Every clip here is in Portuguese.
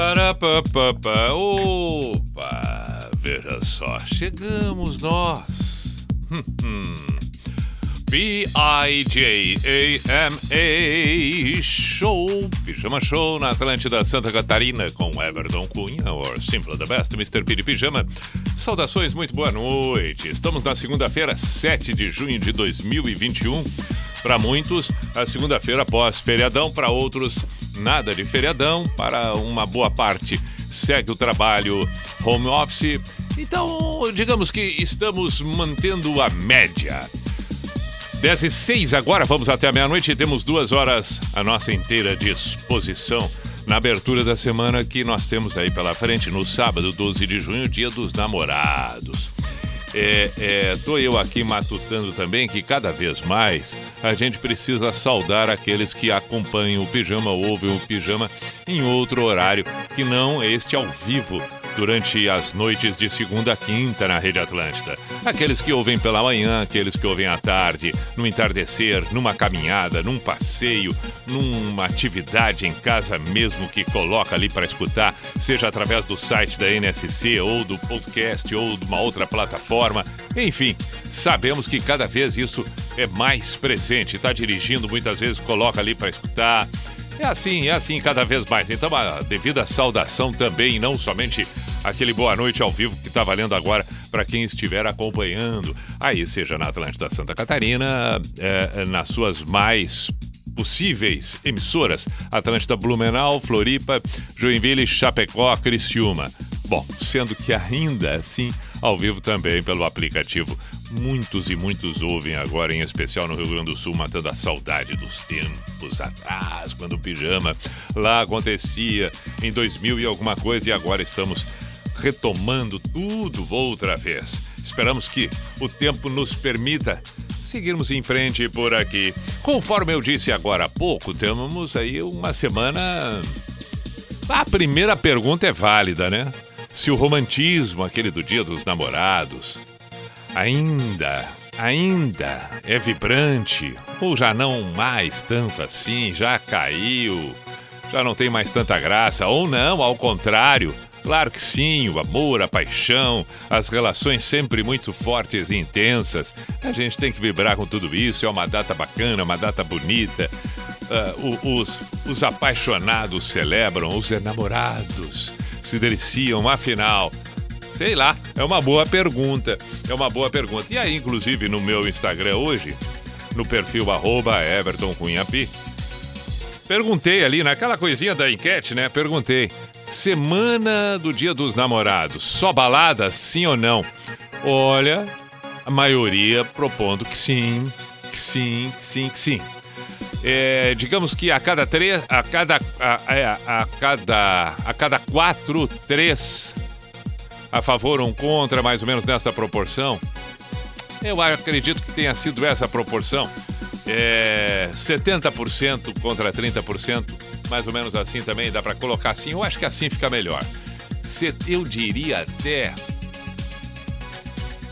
Para, pa, pa, pa. Opa! Veja só, chegamos nós. B-I-J-A-M-A Show, Pijama Show na Atlântida Santa Catarina com Everton Cunha, or Simple the Best, Mr. Piri Pijama. Saudações, muito boa noite. Estamos na segunda-feira, 7 de junho de 2021. Para muitos, a segunda-feira após feriadão, para outros, nada de feriadão. Para uma boa parte, segue o trabalho home office. Então, digamos que estamos mantendo a média. 10 e 6 agora, vamos até a meia-noite e temos duas horas à nossa inteira disposição na abertura da semana que nós temos aí pela frente, no sábado, 12 de junho, dia dos namorados. É, é, tô eu aqui matutando também que cada vez mais a gente precisa saudar aqueles que acompanham o pijama, ouvem o pijama em outro horário que não este ao vivo durante as noites de segunda a quinta na Rede Atlântida. Aqueles que ouvem pela manhã, aqueles que ouvem à tarde, no entardecer, numa caminhada, num passeio, numa atividade em casa mesmo que coloca ali para escutar, seja através do site da NSC ou do podcast ou de uma outra plataforma. Enfim, sabemos que cada vez isso é mais presente. Está dirigindo, muitas vezes coloca ali para escutar. É assim, é assim cada vez mais. Então, a devida saudação também, não somente aquele boa noite ao vivo que está valendo agora para quem estiver acompanhando. Aí, seja na Atlântida Santa Catarina, é, nas suas mais possíveis emissoras: Atlântida Blumenau, Floripa, Joinville, Chapecó, Criciúma. Bom, sendo que ainda assim, ao vivo também pelo aplicativo. Muitos e muitos ouvem agora, em especial no Rio Grande do Sul, matando a saudade dos tempos atrás, quando o pijama lá acontecia em 2000 e alguma coisa, e agora estamos retomando tudo outra vez. Esperamos que o tempo nos permita seguirmos em frente por aqui. Conforme eu disse agora há pouco, temos aí uma semana. A primeira pergunta é válida, né? Se o romantismo, aquele do Dia dos Namorados, ainda, ainda é vibrante ou já não mais tanto assim, já caiu, já não tem mais tanta graça ou não, ao contrário Claro que sim, o amor, a paixão, as relações sempre muito fortes e intensas. A gente tem que vibrar com tudo isso. É uma data bacana, uma data bonita. Uh, os, os apaixonados celebram, os enamorados se deliciam, afinal. Sei lá, é uma boa pergunta. É uma boa pergunta. E aí, inclusive, no meu Instagram hoje, no perfil arroba Everton Cunhapi, perguntei ali, naquela coisinha da enquete, né? Perguntei. Semana do Dia dos Namorados. Só balada, sim ou não? Olha, a maioria propondo que sim, que sim, que sim, que sim. É, digamos que a cada três, a cada, a, é, a, cada, a cada quatro, três a favor um contra, mais ou menos nessa proporção. Eu acredito que tenha sido essa proporção. É, 70% contra 30% mais ou menos assim também, dá para colocar assim. Eu acho que assim fica melhor. Eu diria até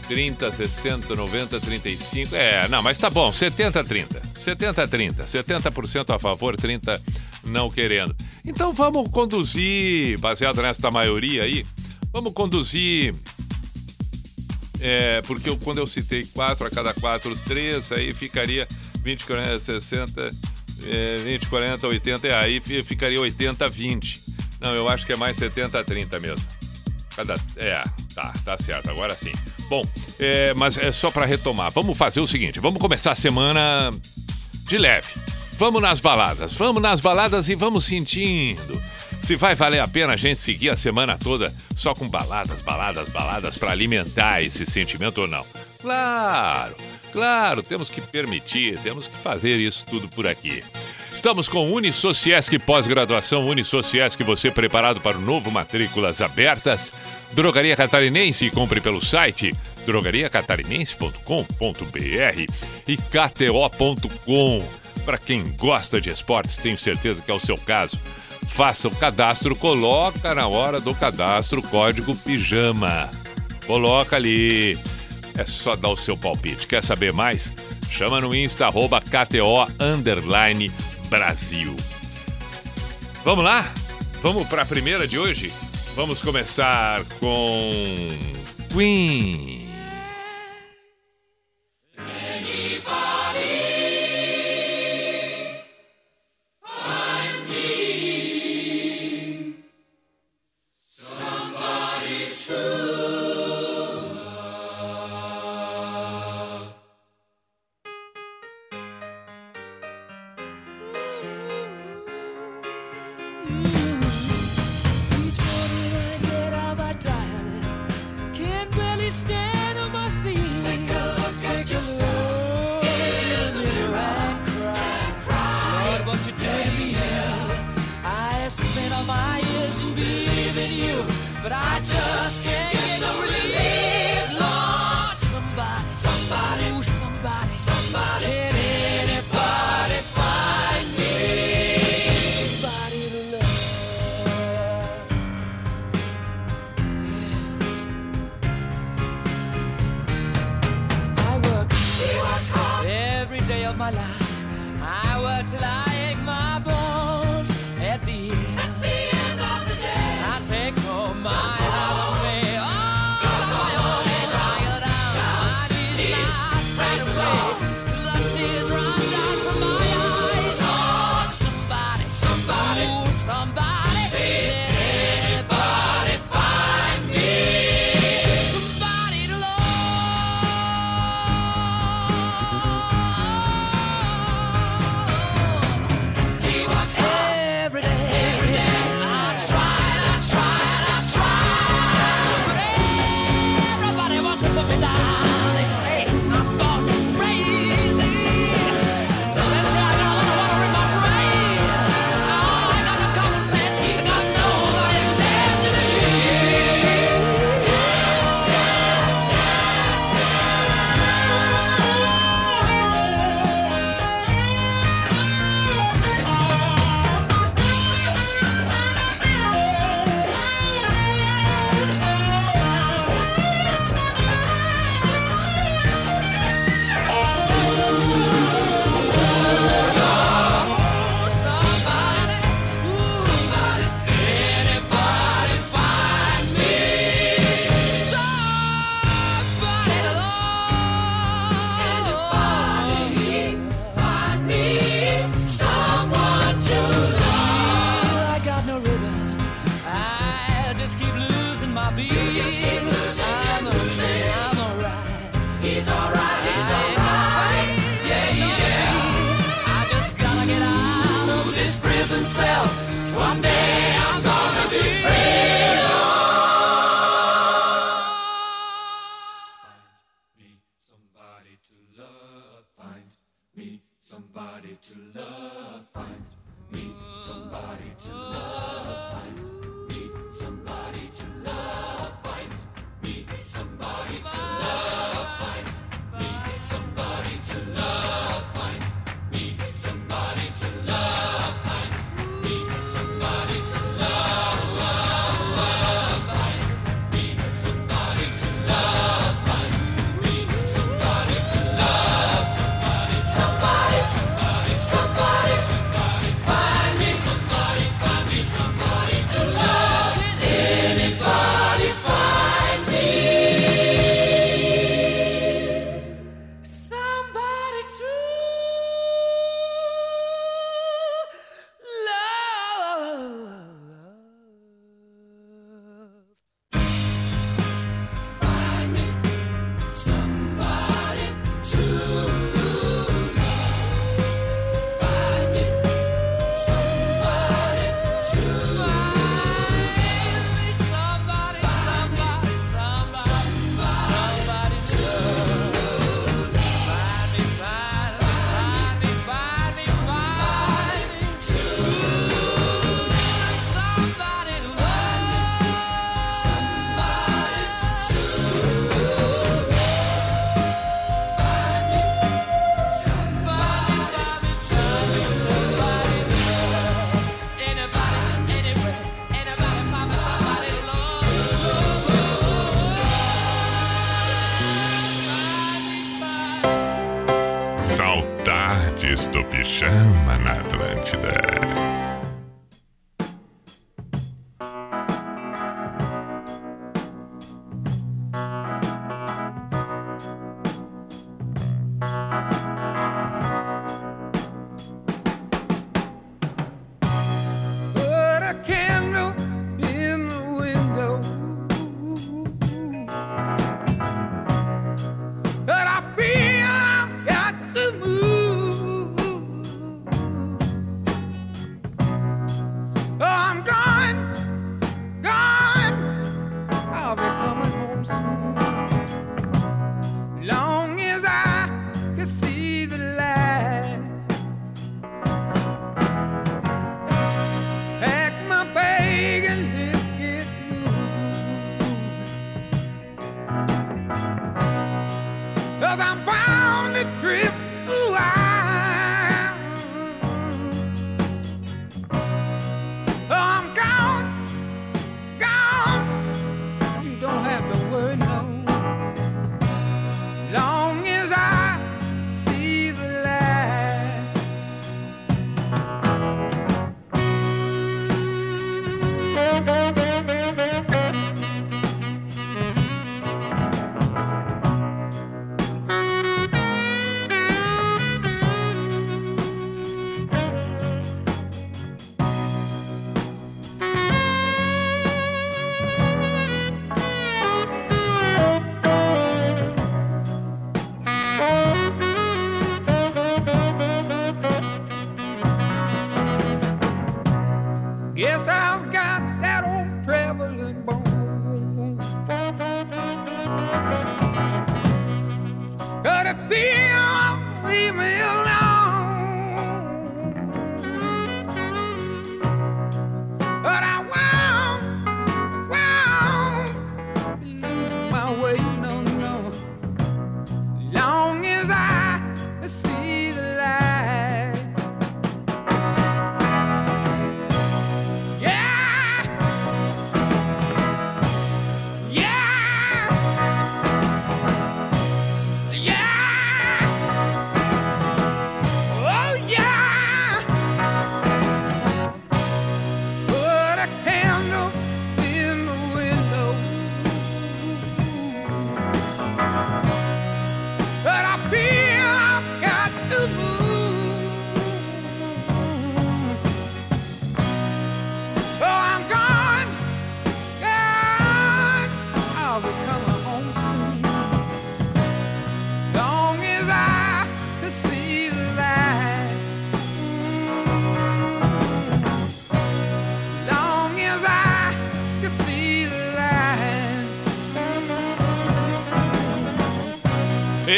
30, 60, 90, 35. É, não, mas tá bom, 70, 30. 70, 30. 70% a favor, 30 não querendo. Então vamos conduzir, baseado nesta maioria aí, vamos conduzir. É, porque eu, quando eu citei 4 a cada 4, 3, aí ficaria 20, 40, 60, é, 20, 40, 80, é, aí ficaria 80, 20. Não, eu acho que é mais 70, 30 mesmo. Cada, é, tá, tá certo, agora sim. Bom, é, mas é só para retomar. Vamos fazer o seguinte: vamos começar a semana de leve. Vamos nas baladas, vamos nas baladas e vamos sentindo. Se vai valer a pena a gente seguir a semana toda só com baladas, baladas, baladas para alimentar esse sentimento ou não. Claro, claro, temos que permitir, temos que fazer isso tudo por aqui. Estamos com Unisociesc pós-graduação Unisociesc, você preparado para o novo matrículas abertas. Drogaria Catarinense, compre pelo site drogariacatarinense.com.br e kto.com. Para quem gosta de esportes, tenho certeza que é o seu caso. Faça o cadastro, coloca na hora do cadastro o código pijama. Coloca ali. É só dar o seu palpite. Quer saber mais? Chama no Insta, arroba KTO, underline, Brasil. Vamos lá? Vamos para a primeira de hoje? Vamos começar com Queen. Everybody. for me die.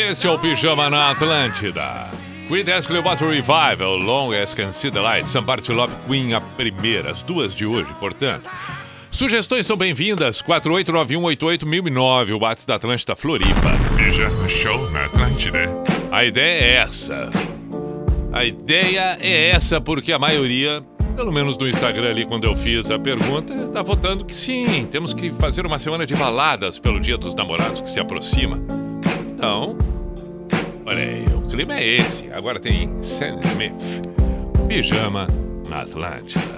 Este é o Pijama na Atlântida. Creedence Clearwater Revival, Long as Can See the Light, Somebody Love Queen, a primeira, as duas de hoje, portanto. Sugestões são bem-vindas, 489188009, o WhatsApp da Atlântida Floripa. Pijama Show na Atlântida. A ideia é essa. A ideia é essa porque a maioria, pelo menos no Instagram ali quando eu fiz a pergunta, tá votando que sim, temos que fazer uma semana de baladas pelo Dia dos Namorados que se aproxima. Então, clima é esse. Agora tem Sam Smith, Pijama na Atlântida.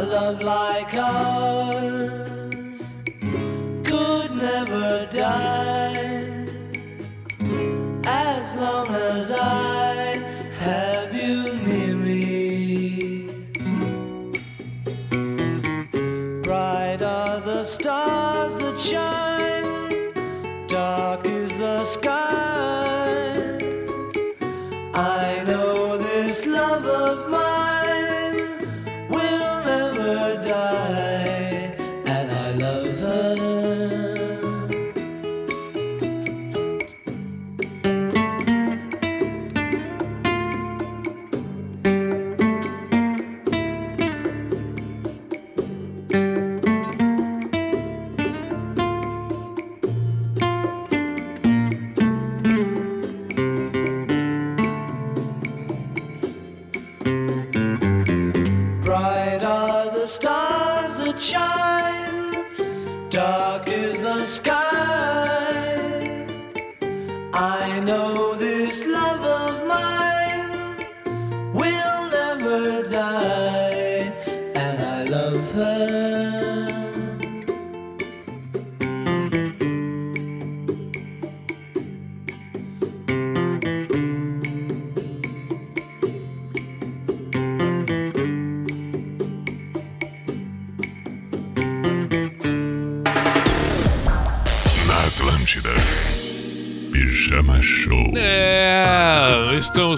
love like a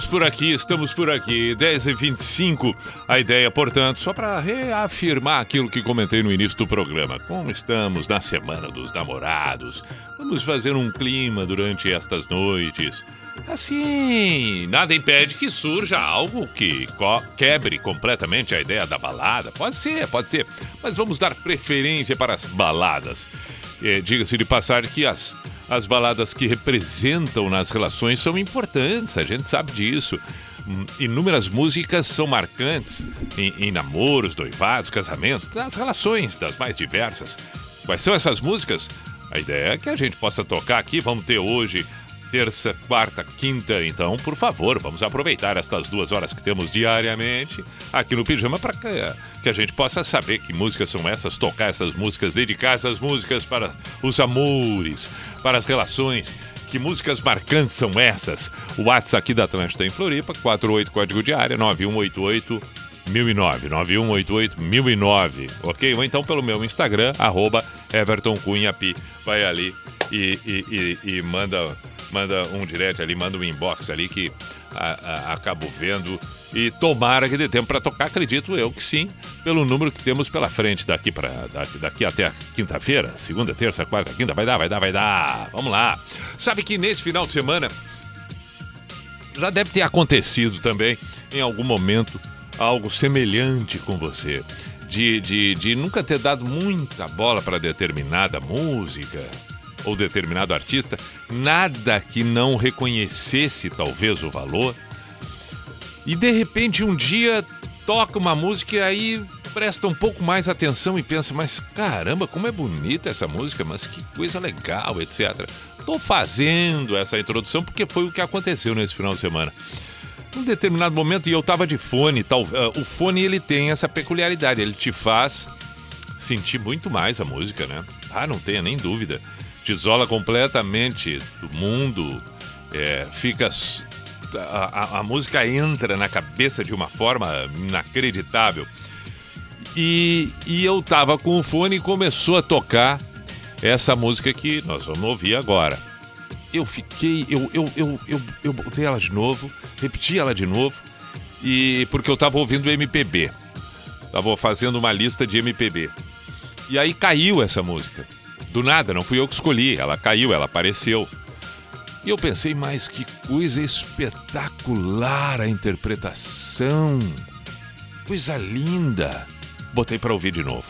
Estamos por aqui, estamos por aqui. 10 e 25 A ideia, portanto, só para reafirmar aquilo que comentei no início do programa. Como estamos na Semana dos Namorados, vamos fazer um clima durante estas noites. Assim, nada impede que surja algo que co quebre completamente a ideia da balada. Pode ser, pode ser. Mas vamos dar preferência para as baladas. É, Diga-se de passagem que as as baladas que representam nas relações são importantes, a gente sabe disso. Hum, Inúmeras músicas são marcantes em, em namoros, noivados, casamentos, nas relações das mais diversas. Quais são essas músicas? A ideia é que a gente possa tocar aqui. Vamos ter hoje terça, quarta, quinta. Então, por favor, vamos aproveitar estas duas horas que temos diariamente aqui no Pijama para que, a gente possa saber que músicas são essas, tocar essas músicas, dedicar essas músicas para os amores, para as relações. Que músicas marcantes são essas? O WhatsApp aqui da Atlântida em Floripa, 48 código de área 9188 1009, 9188 1009, ok? Ou então pelo meu Instagram, arroba Everton Cunha Pi. Vai ali e, e, e, e manda, manda um direct ali, manda um inbox ali que a- a- acabo vendo. E tomara que dê tempo para tocar, acredito eu que sim, pelo número que temos pela frente daqui, pra, daqui, daqui até quinta-feira, segunda, terça, quarta, quinta, vai dar, vai dar, vai dar. Vamos lá. Sabe que nesse final de semana já deve ter acontecido também em algum momento algo semelhante com você. De, de, de nunca ter dado muita bola para determinada música ou determinado artista, nada que não reconhecesse talvez o valor. E de repente um dia toca uma música e aí presta um pouco mais atenção e pensa, mas caramba, como é bonita essa música, mas que coisa legal, etc. Tô fazendo essa introdução porque foi o que aconteceu nesse final de semana. Num determinado momento, e eu tava de fone, tal, ah, o fone ele tem essa peculiaridade, ele te faz sentir muito mais a música, né? Ah, não tenha nem dúvida. Te isola completamente do mundo, é, fica. A, a- a música entra na cabeça de uma forma inacreditável. E, e eu tava com o fone e começou a tocar essa música que nós vamos ouvir agora. Eu fiquei, eu, eu, eu, eu, eu botei ela de novo, repeti ela de novo, e porque eu tava ouvindo MPB. Tava fazendo uma lista de MPB. E aí caiu essa música. Do nada, não fui eu que escolhi, ela caiu, ela apareceu. E eu pensei, mas que coisa espetacular a interpretação. Coisa linda. Botei pra ouvir de novo.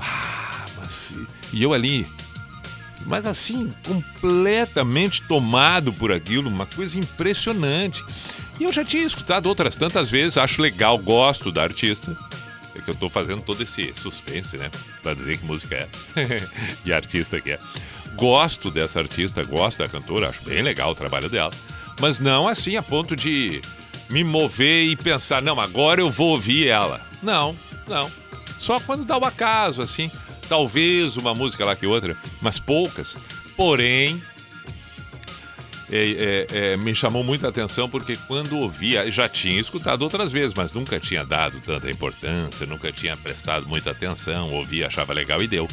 Ah, mas. E eu ali. Mas assim, completamente tomado por aquilo, uma coisa impressionante. E eu já tinha escutado outras tantas vezes, acho legal, gosto da artista. É que eu tô fazendo todo esse suspense, né? Pra dizer que música é. e artista que é. Gosto dessa artista, gosto da cantora, acho bem legal o trabalho dela. Mas não assim a ponto de me mover e pensar, não, agora eu vou ouvir ela. Não, não. Só quando dá o acaso, assim. Talvez uma música lá que outra, mas poucas. Porém, é, é, é, me chamou muita atenção porque quando ouvia, já tinha escutado outras vezes, mas nunca tinha dado tanta importância, nunca tinha prestado muita atenção, ouvia, achava legal e deu.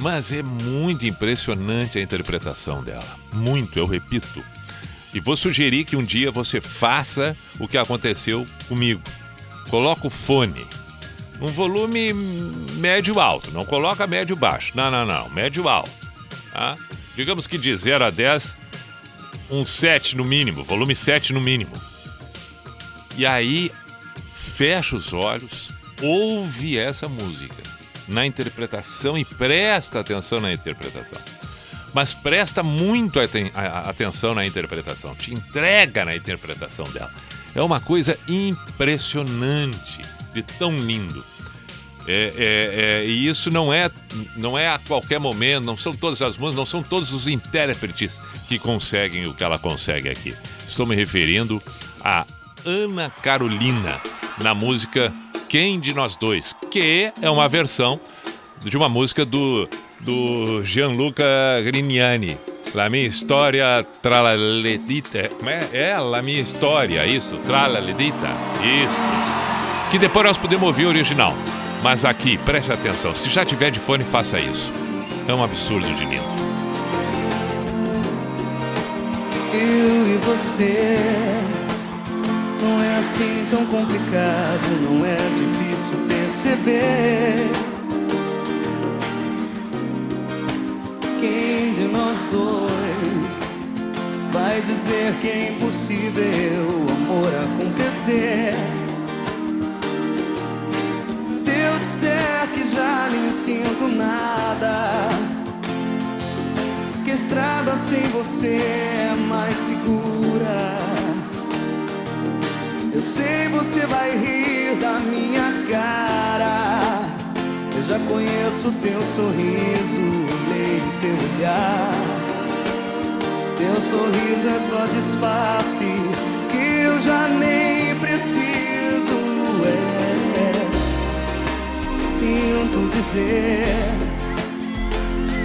Mas é muito impressionante a interpretação dela. Muito, eu repito. E vou sugerir que um dia você faça o que aconteceu comigo. Coloca o fone. Um volume médio alto. Não coloca médio baixo. Não, não, não. Médio alto. Tá? Digamos que de 0 a 10, um 7 no mínimo. Volume 7 no mínimo. E aí, fecha os olhos, ouve essa música na interpretação e presta atenção na interpretação. Mas presta muito aten- atenção na interpretação, te entrega na interpretação dela. É uma coisa impressionante, de tão lindo. É, é, é, e isso não é, não é a qualquer momento, não são todas as músicas, não são todos os intérpretes que conseguem o que ela consegue aqui. Estou me referindo a Ana Carolina na música Quem de Nós Dois, que é uma versão de uma música do, do Gianluca Grignani. La minha história tralaledita. Como é? É, La minha história, isso, tralaledita. Isso. Que depois nós podemos ouvir o original. Mas aqui, preste atenção. Se já tiver de fone, faça isso. É um absurdo de lindo. Eu e você não é assim tão complicado, não é difícil perceber. Quem de nós dois vai dizer que é impossível o amor acontecer. Se eu disser que já nem sinto nada, que a estrada sem você é mais segura. Eu sei você vai rir da minha cara. Eu já conheço teu sorriso, leio teu olhar. Teu sorriso é só disfarce que eu já nem preciso. É, sinto dizer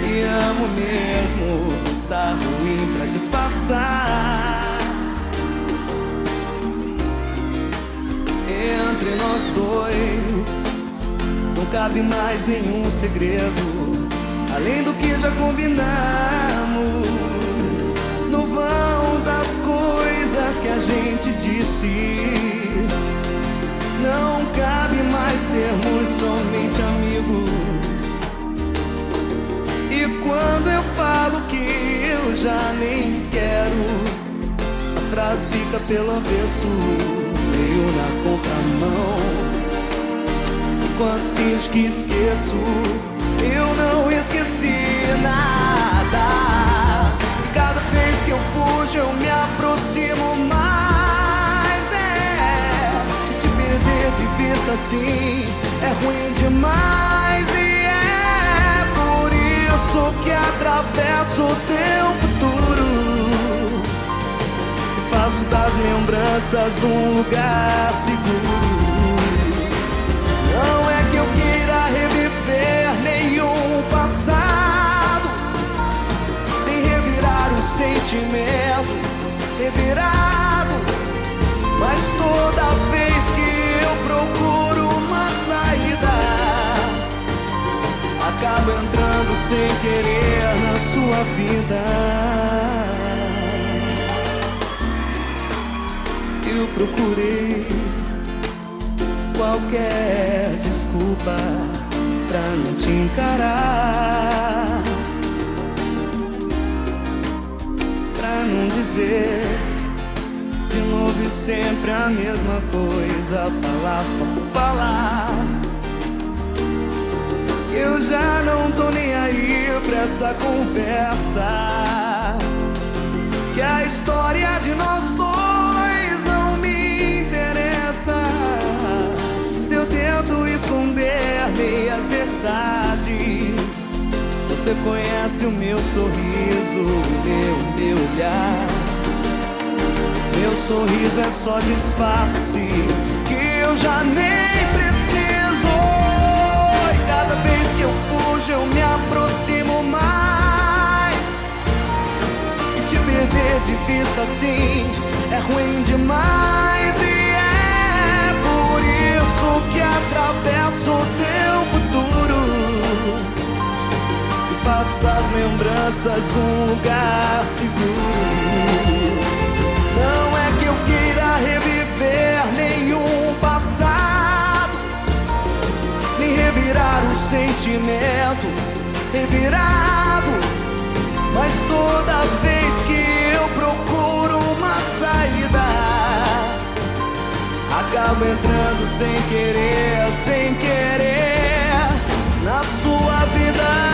que amo mesmo, tá ruim pra disfarçar. Entre nós dois não cabe mais nenhum segredo, além do que já combinamos. No vão das coisas que a gente disse, não cabe mais sermos somente amigos. E quando eu falo que eu já nem quero, a frase fica pelo avesso, meio na contramão. Enquanto finge que esqueço, eu não esqueci nada. E cada vez que eu fujo, eu me aproximo mais. Vista assim é ruim demais. E é por isso que atravesso o teu futuro. E faço das lembranças um lugar seguro. Não é que eu queira reviver nenhum passado, nem revirar o sentimento revirado. Mas toda vez procuro uma saída, acabo entrando sem querer na sua vida. Eu procurei qualquer desculpa pra não te encarar. Pra não dizer de novo e sempre a mesma coisa, falar só por falar. Eu já não tô nem aí pra essa conversa. Que a história de nós dois não me interessa. Se eu tento esconder meias verdades, você conhece o meu sorriso, o meu, meu olhar. Meu sorriso é só disfarce que eu já nem preciso. E cada vez que eu fujo, eu me aproximo mais. E te perder de vista assim é ruim demais. E é por isso que atravesso o teu futuro. E faço das lembranças um lugar seguro. Não que eu queira reviver nenhum passado, nem revirar o sentimento revirado. Mas toda vez que eu procuro uma saída, acabo entrando sem querer, sem querer na sua vida.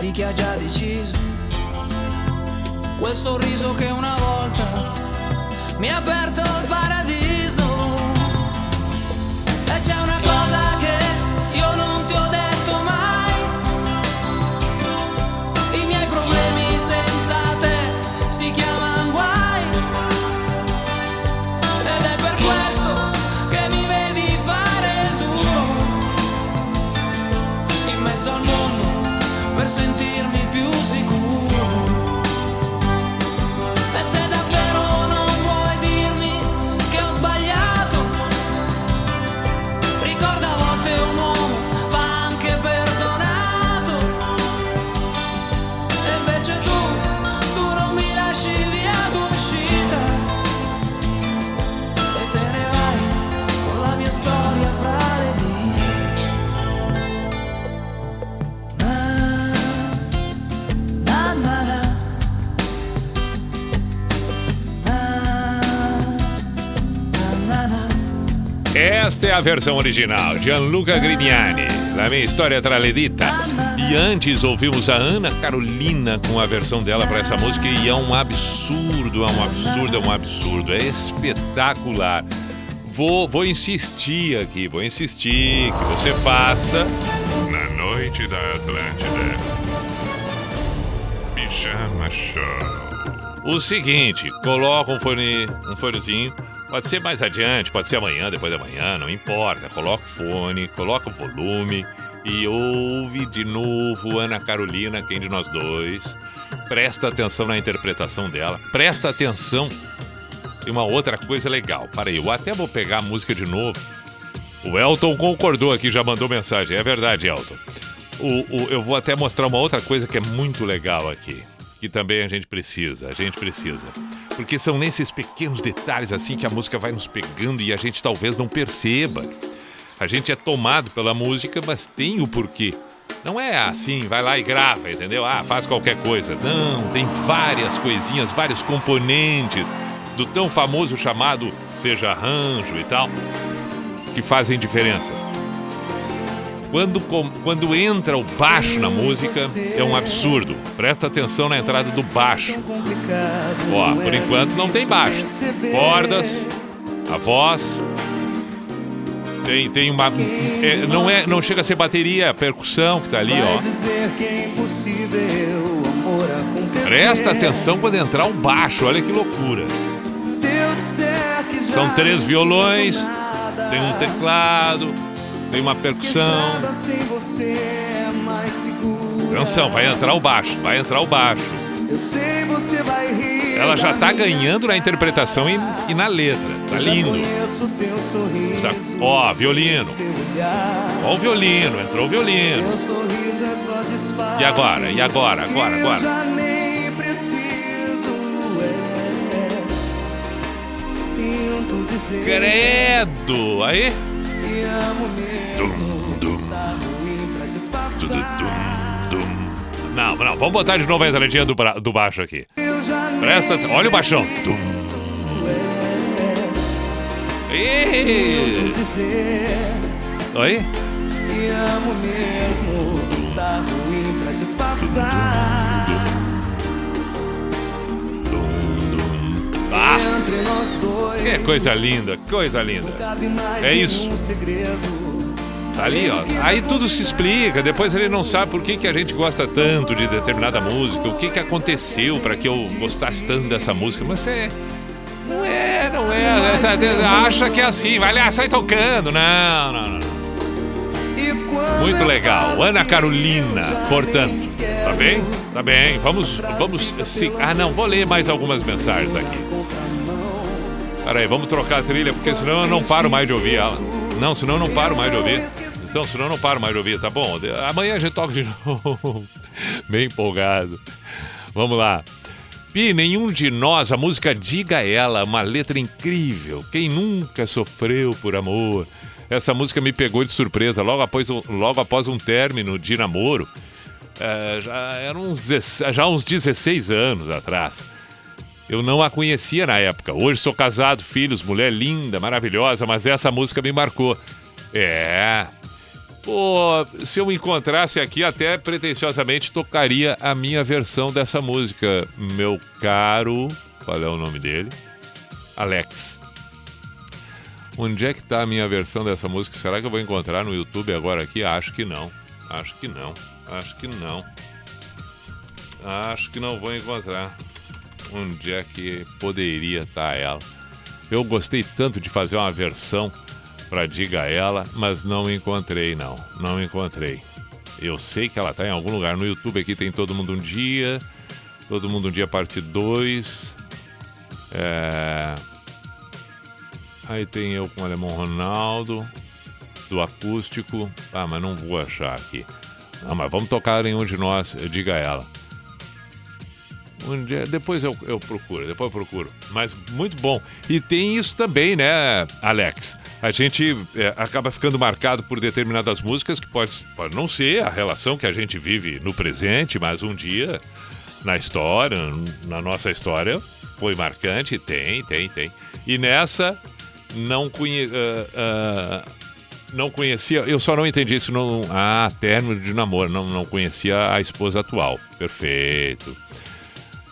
Di chi ha già deciso. Quel sorriso che una volta mi ha aperto il paradiso. A versão original, Gianluca Grignani, La Minha História Traledita. E antes ouvimos a Ana Carolina com a versão dela para essa música e é um absurdo, é um absurdo, é um absurdo, é espetacular. Vou, vou insistir aqui, vou insistir que você faça na noite da Atlântida. Pijama Show. O seguinte, coloca um fone, um fonezinho, pode ser mais adiante, pode ser amanhã, depois da manhã, não importa. Coloca o fone, coloca o volume e ouve de novo Ana Carolina, quem de nós dois. Presta atenção na interpretação dela, presta atenção. E uma outra coisa legal, para aí, eu até vou pegar a música de novo. O Elton concordou aqui, já mandou mensagem. É verdade, Elton. O, o- eu vou até mostrar uma outra coisa que é muito legal aqui. Que também a gente precisa, a gente precisa. Porque são nesses pequenos detalhes assim que a música vai nos pegando e a gente talvez não perceba. A gente é tomado pela música, mas tem o porquê. Não é assim, vai lá e grava, entendeu? Ah, faz qualquer coisa. Não, tem várias coisinhas, vários componentes do tão famoso chamado seja arranjo e tal, que fazem diferença. Quando, quando entra o baixo na música, é um absurdo. Presta atenção na entrada do baixo. Ó, por enquanto não tem baixo. Cordas, a voz. Tem, tem uma. é, não, é, não chega a ser bateria, é a percussão que tá ali, ó. é. Presta atenção quando entrar o baixo, olha que loucura. São três violões, tem um teclado, tem uma percussão. você é vai entrar o baixo, vai entrar o baixo. Eu sei você vai rir. Ela já tá ganhando na interpretação e, e na letra. Tá lindo. Ó, violino. Teu olhar. Ó o violino, entrou o violino. É. E agora? E agora? Agora, agora. É. Credo! Aí. Que amo mesmo. Dum, dum. Tá ruim pra Dum, disfarçar. dum, dum. Não, não, vamos botar de novo a entradinha do, do baixo aqui. Presta atenção. Olha o baixão. Sinto dizer. Aí. Que amo mesmo, tá ruim pra disfarçar. Que coisa linda, coisa linda. É isso. Tá ali, ó. Aí tudo se explica. Depois ele não sabe por que, que a gente gosta tanto de determinada música, o que, que aconteceu para que eu gostasse tanto dessa música. Mas é. Não é, não é. é, Acha que é assim, vai lá, sai tocando. Não, não, não. Muito legal. Ana Carolina, portanto. Tá bem? Tá bem. Vamos. Vamos. se- Ah, não, vou ler mais algumas mensagens aqui. Contramão. Peraí, vamos trocar a trilha, porque senão eu não paro mais de ouvir ela. Não, senão eu não paro mais de ouvir. Então, senão eu não paro mais de ouvir, tá bom? Amanhã a gente toca de novo. Bem empolgado. Vamos lá. Pi, nenhum de nós, a música Diga Ela, uma letra incrível. Quem nunca sofreu por amor? Essa música me pegou de surpresa logo após, logo após um término de namoro. É, já eram uns, 16 já uns 16 anos atrás. Eu não a conhecia na época. Hoje sou casado, filhos, mulher linda, maravilhosa, mas essa música me marcou. É. Pô, se eu encontrasse aqui, até pretensiosamente tocaria a minha versão dessa música. Meu caro. Qual é o nome dele? Alex. Onde é que tá a minha versão dessa música? Será que eu vou encontrar no YouTube agora aqui? Acho que não. Acho que não. Acho que não. Acho que não vou encontrar. Onde é que poderia estar ela? Eu gostei tanto de fazer uma versão para Diga Ela, mas não encontrei, não. Não encontrei. Eu sei que ela está em algum lugar. No YouTube aqui tem Todo Mundo Um Dia. Todo Mundo Um Dia parte 2. É... Aí tem eu com o Alemão Ronaldo. Do acústico. Ah, mas não vou achar aqui. Não, mas vamos tocar em um de nós. Diga Ela. Um dia- depois eu, eu procuro, depois eu procuro. Mas muito bom. E tem isso também, né, Alex? A gente é, acaba ficando marcado por determinadas músicas que pode, pode não ser a relação que a gente vive no presente, mas um dia na história, na nossa história, foi marcante. Tem, tem, tem. E nessa, não ah, ah, não conhecia, eu só não entendi isso no. Ah, término de namoro, não, não conhecia a esposa atual. Perfeito.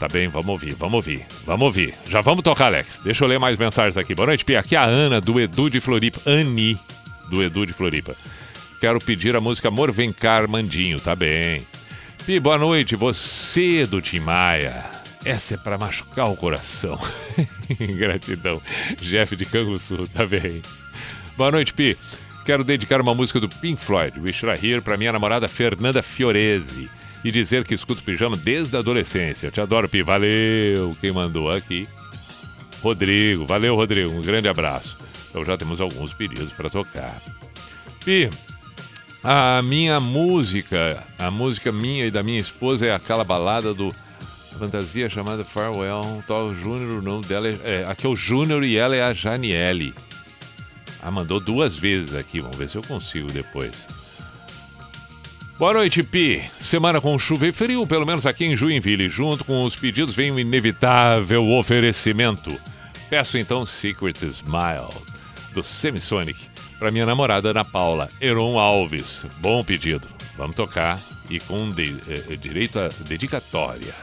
Tá bem, vamos ouvir, vamos ouvir, vamos ouvir. Já vamos tocar, Alex. Deixa eu ler mais mensagens aqui. Boa noite, Pia. Aqui é a Ana, do Edu de Floripa. Ani, do Edu de Floripa. Quero pedir a música Amor Vem Cá, Armandinho, tá bem. Pi, boa noite, você do Tim Maia. Essa é pra machucar o coração. Gratidão. Jeff de Canguçu, tá bem. Boa noite, Pi. Quero dedicar uma música do Pink Floyd, Wish I Here, pra minha namorada Fernanda Fiorese. E dizer que escuto pijama desde a adolescência. Te adoro, Pi. Valeu quem mandou aqui. Rodrigo. Valeu, Rodrigo. Um grande abraço. Então já temos alguns pedidos para tocar. Pi, a minha música, a música minha e da minha esposa é aquela balada do Fantasia chamada Farewell. Tal Júnior, o nome dela é, é. Aqui é o Júnior e ela é a Janiele. Ah, mandou duas vezes aqui. Vamos ver se eu consigo depois. Boa noite, Pi. Semana com chuva e frio, pelo menos aqui em Joinville. Junto com os pedidos vem o inevitável oferecimento. Peço então Secret Smile, do Semisonic, para minha namorada Ana Paula, Heron Alves. Bom pedido. Vamos tocar e com de- eh, direito a dedicatória.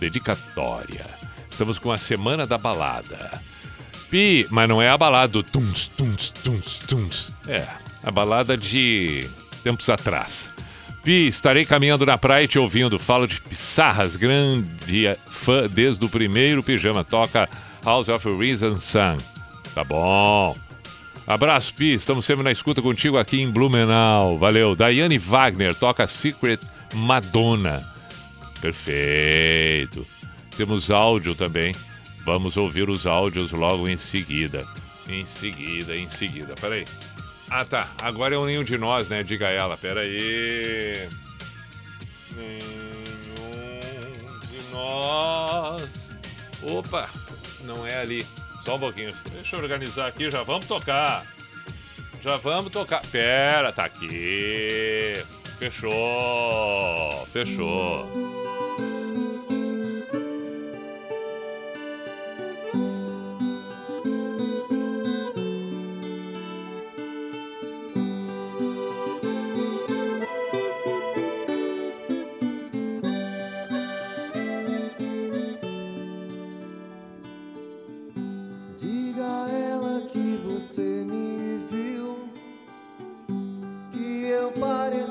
Dedicatória. Estamos com a Semana da Balada. Pi, mas não é a balada do tuns, tuns, tuns, tuns. É, a balada de tempos atrás. Pi, estarei caminhando na praia e te ouvindo. Falo de Pissarras, grande fã desde o primeiro pijama. Toca House of Reason Sun. Tá bom. Abraço, Pi. Estamos sempre na escuta contigo aqui em Blumenau. Valeu. Daiane Wagner toca Secret Madonna. Perfeito. Temos áudio também. Vamos ouvir os áudios logo em seguida. Em seguida, em seguida. Peraí. Ah, tá. Agora é o nenhum de nós, né? Diga ela. Peraí. Nenhum de nós. Opa, não é ali. Só um pouquinho. Deixa eu organizar aqui. Já vamos tocar. Já vamos tocar. Pera, tá aqui. Fechou. Fechou.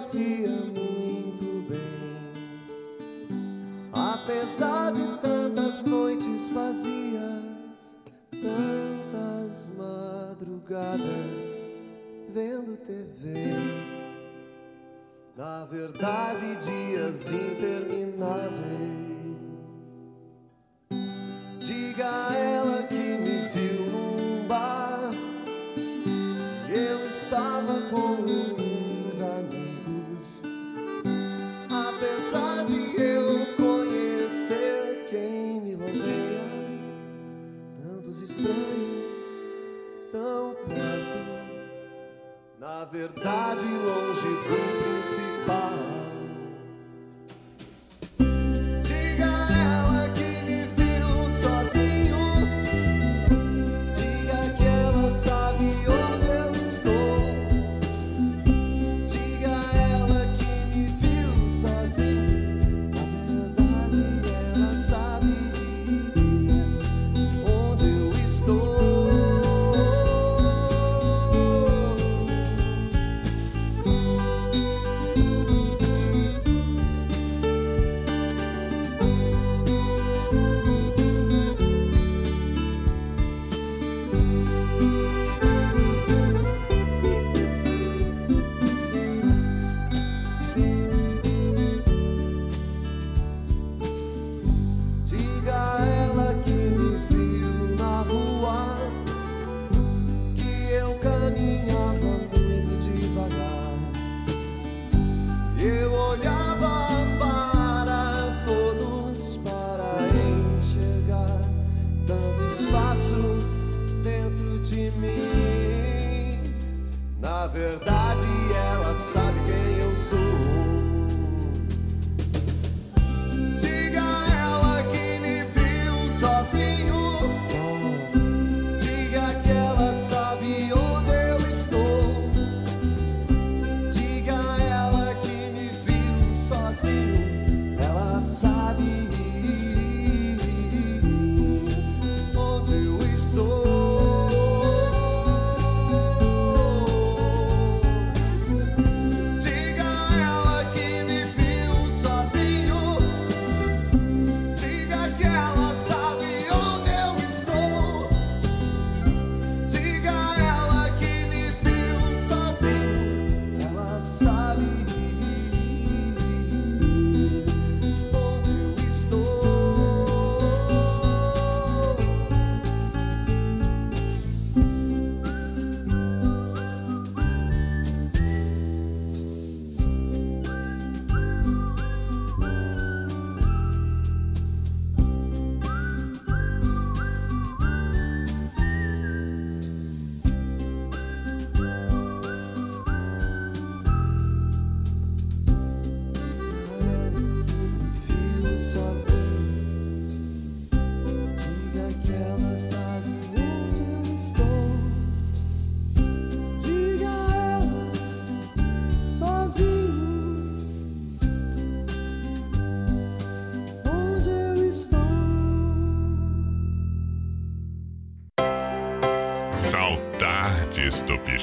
Parecia muito bem. Apesar de tantas noites vazias, tantas madrugadas vendo TV. Na verdade, dias intermináveis. Diga a ela que me viu num bar. Eu estava com uns Na verdade, longe do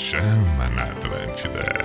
Pijama na Atlântida.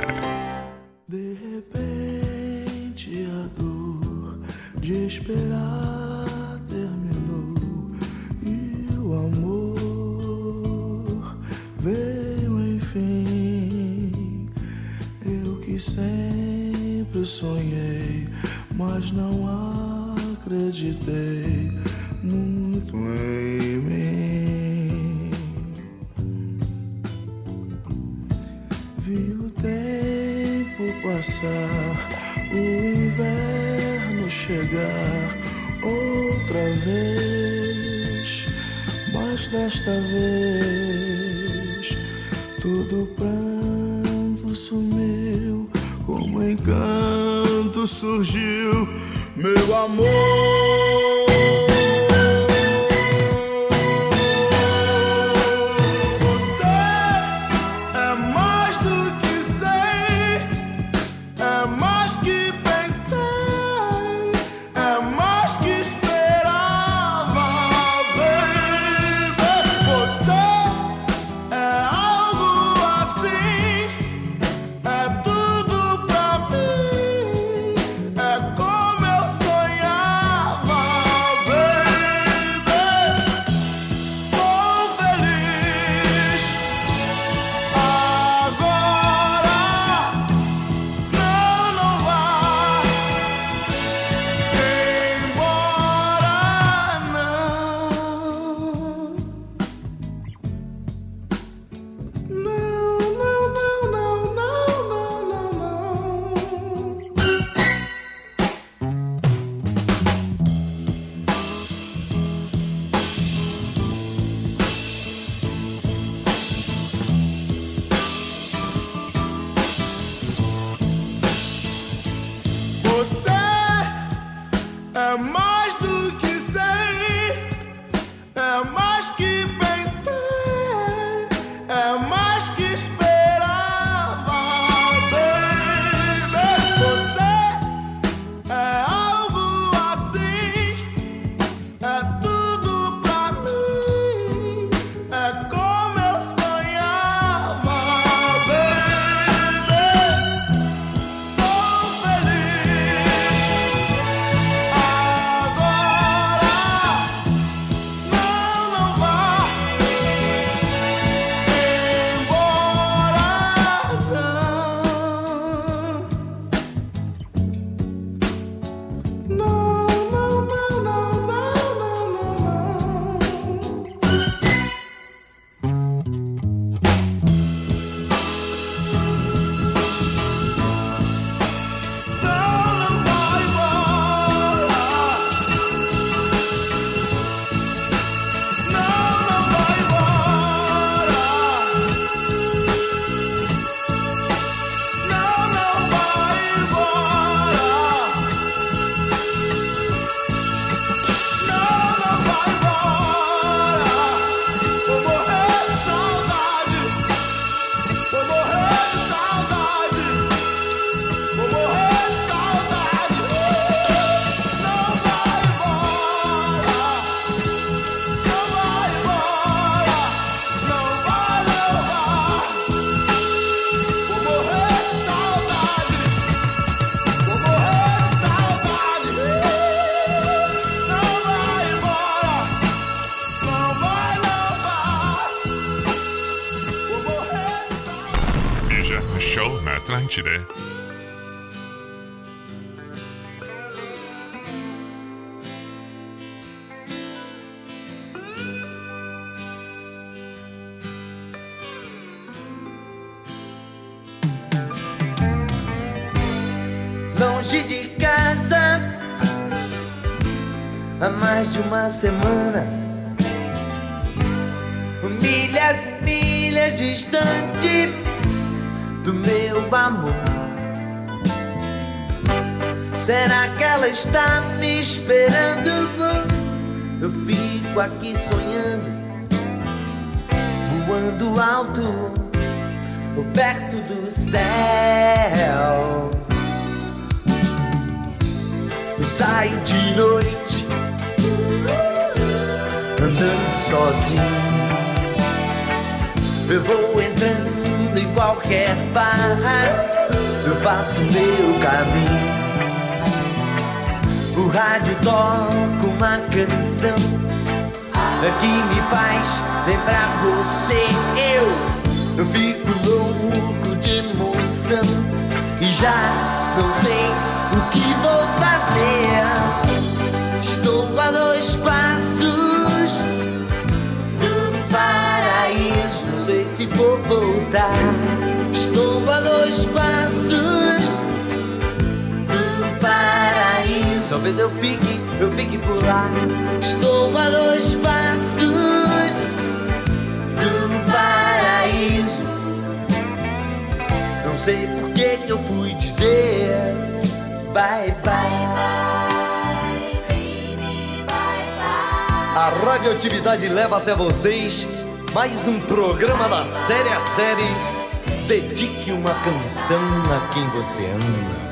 A quem você ama.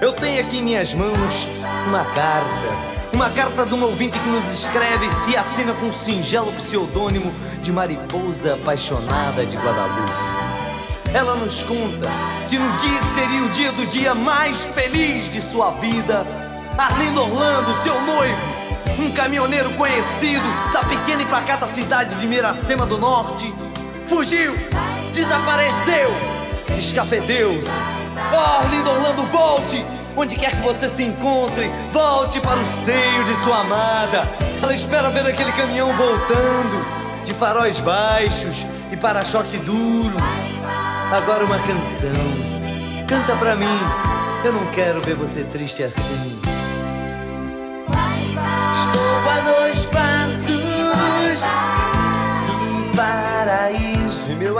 Eu tenho aqui em minhas mãos uma carta. Uma carta de um ouvinte que nos escreve e assina com um singelo pseudônimo de Mariposa Apaixonada de Guadalupe. Ela nos conta que no dia que seria o dia do dia mais feliz de sua vida, Arlindo Orlando, seu noivo, um caminhoneiro conhecido da pequena e pacata cidade de Miracema do Norte, fugiu, desapareceu, escafedeu-se. Oh, Arlindo Orlando, volte! Onde quer que você se encontre, volte para o seio de sua amada. Ela espera ver aquele caminhão voltando, de faróis baixos e para-choque duro. Agora uma canção. Canta pra mim. Eu não quero ver você triste assim.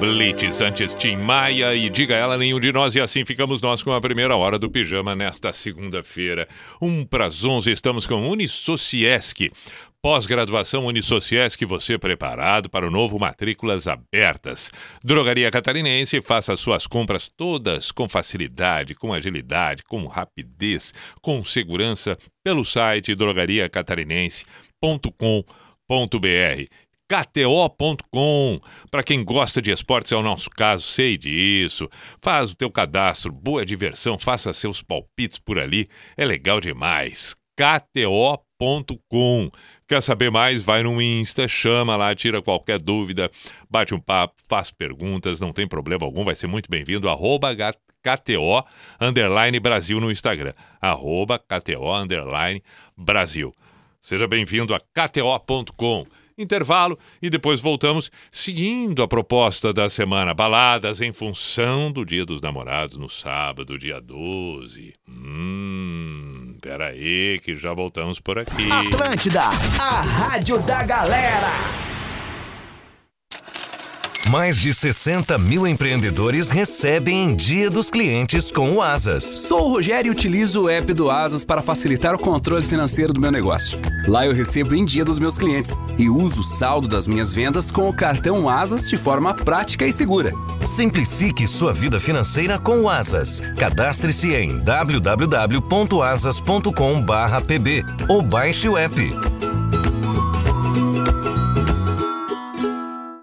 Blitz antes Tim Maia e diga ela nenhum de nós e assim ficamos nós com a primeira hora do pijama nesta segunda-feira. Um para as 11 estamos com Unisociesc. Pós-graduação Unisociesc, você preparado para o novo Matrículas Abertas. Drogaria Catarinense, faça suas compras todas com facilidade, com agilidade, com rapidez, com segurança pelo site drogariacatarinense.com.br. KTO.com. Para quem gosta de esportes, é o nosso caso, sei disso. Faz o teu cadastro, boa diversão, faça seus palpites por ali, é legal demais. KTO.com. Quer saber mais? Vai no Insta, chama lá, tira qualquer dúvida, bate um papo, faz perguntas, não tem problema algum, vai ser muito bem-vindo. KTO underline Brasil no Instagram. Arroba KTO underline Brasil. Seja bem-vindo a KTO.com intervalo e depois voltamos seguindo a proposta da semana baladas em função do Dia dos Namorados no sábado, dia 12. Hum, peraí que já voltamos por aqui. Atlântida, a rádio da galera. Mais de 60 mil empreendedores recebem em Dia dos Clientes com o Asas. Sou o Rogério e utilizo o app do Asas para facilitar o controle financeiro do meu negócio. Lá eu recebo em dia dos meus clientes e uso o saldo das minhas vendas com o cartão Asas de forma prática e segura. Simplifique sua vida financeira com o Asas. Cadastre-se em www.asas.com/pb ou baixe o app.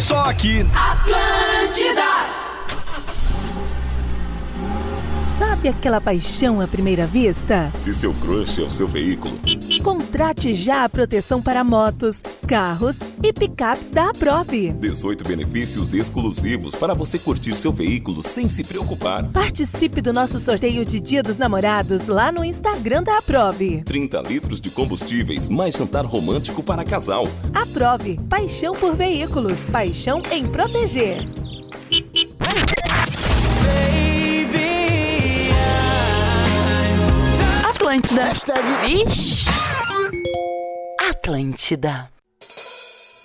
Só aqui. Atlântida! Sabe aquela paixão à primeira vista? Se seu crush é o seu veículo, Contrate já a proteção para motos, carros e picapes da Aprove. 18 benefícios exclusivos para você curtir seu veículo sem se preocupar. Participe do nosso sorteio de Dia dos Namorados lá no Instagram da Aprove. 30 litros de combustíveis mais jantar romântico para casal. Aprove, paixão por veículos, paixão em proteger. Atlântida. Vixe. Atlântida.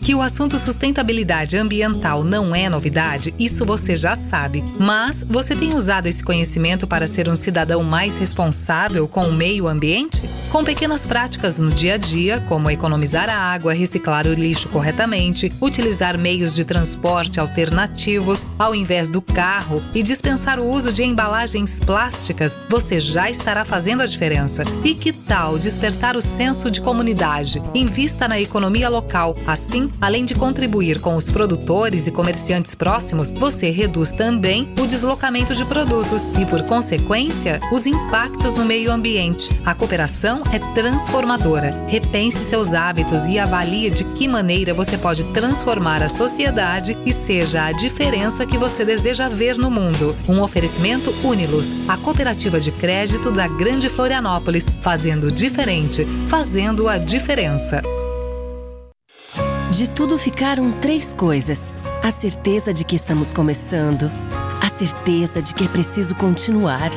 Que o assunto sustentabilidade ambiental não é novidade, isso você já sabe. Mas você tem usado esse conhecimento para ser um cidadão mais responsável com o meio ambiente? Com pequenas práticas no dia a dia, como economizar a água, reciclar o lixo corretamente, utilizar meios de transporte alternativos ao invés do carro e dispensar o uso de embalagens plásticas, você já estará fazendo a diferença. E que tal despertar o senso de comunidade? Invista na economia local. Assim, além de contribuir com os produtores e comerciantes próximos, você reduz também o deslocamento de produtos e, por consequência, os impactos no meio ambiente. A cooperação é transformadora. Repense seus hábitos e avalie de que maneira você pode transformar a sociedade e seja a diferença que você deseja ver no mundo. Um oferecimento Unilus, a cooperativa de crédito da Grande Florianópolis, fazendo diferente, fazendo a diferença. De tudo ficaram três coisas: a certeza de que estamos começando, a certeza de que é preciso continuar,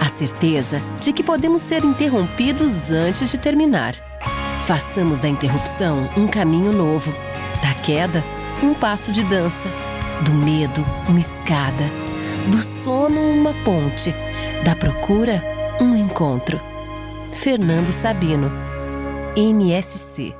a certeza de que podemos ser interrompidos antes de terminar. Façamos da interrupção um caminho novo, da queda, um passo de dança, do medo, uma escada, do sono, uma ponte, da procura, um encontro. Fernando Sabino, NSC.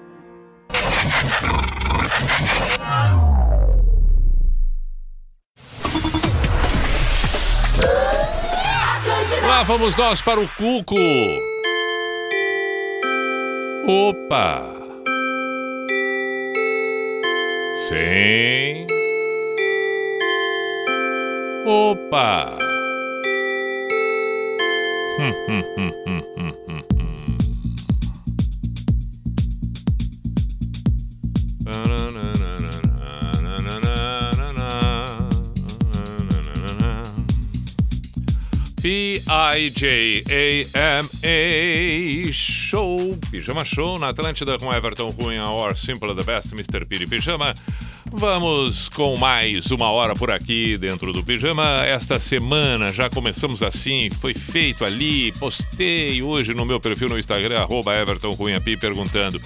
Lá vamos nós para o Cuco. Opa! Sim. Opa! Hum, hum, hum, hum, hum. P-I-J-A-M-A Show, Pijama Show na Atlântida com Everton Cunha, or Simple the Best, Mr. Piri Pijama. Vamos com mais uma hora por aqui dentro do Pijama. Esta semana já começamos assim, foi feito ali, postei hoje no meu perfil no Instagram, arroba Everton perguntando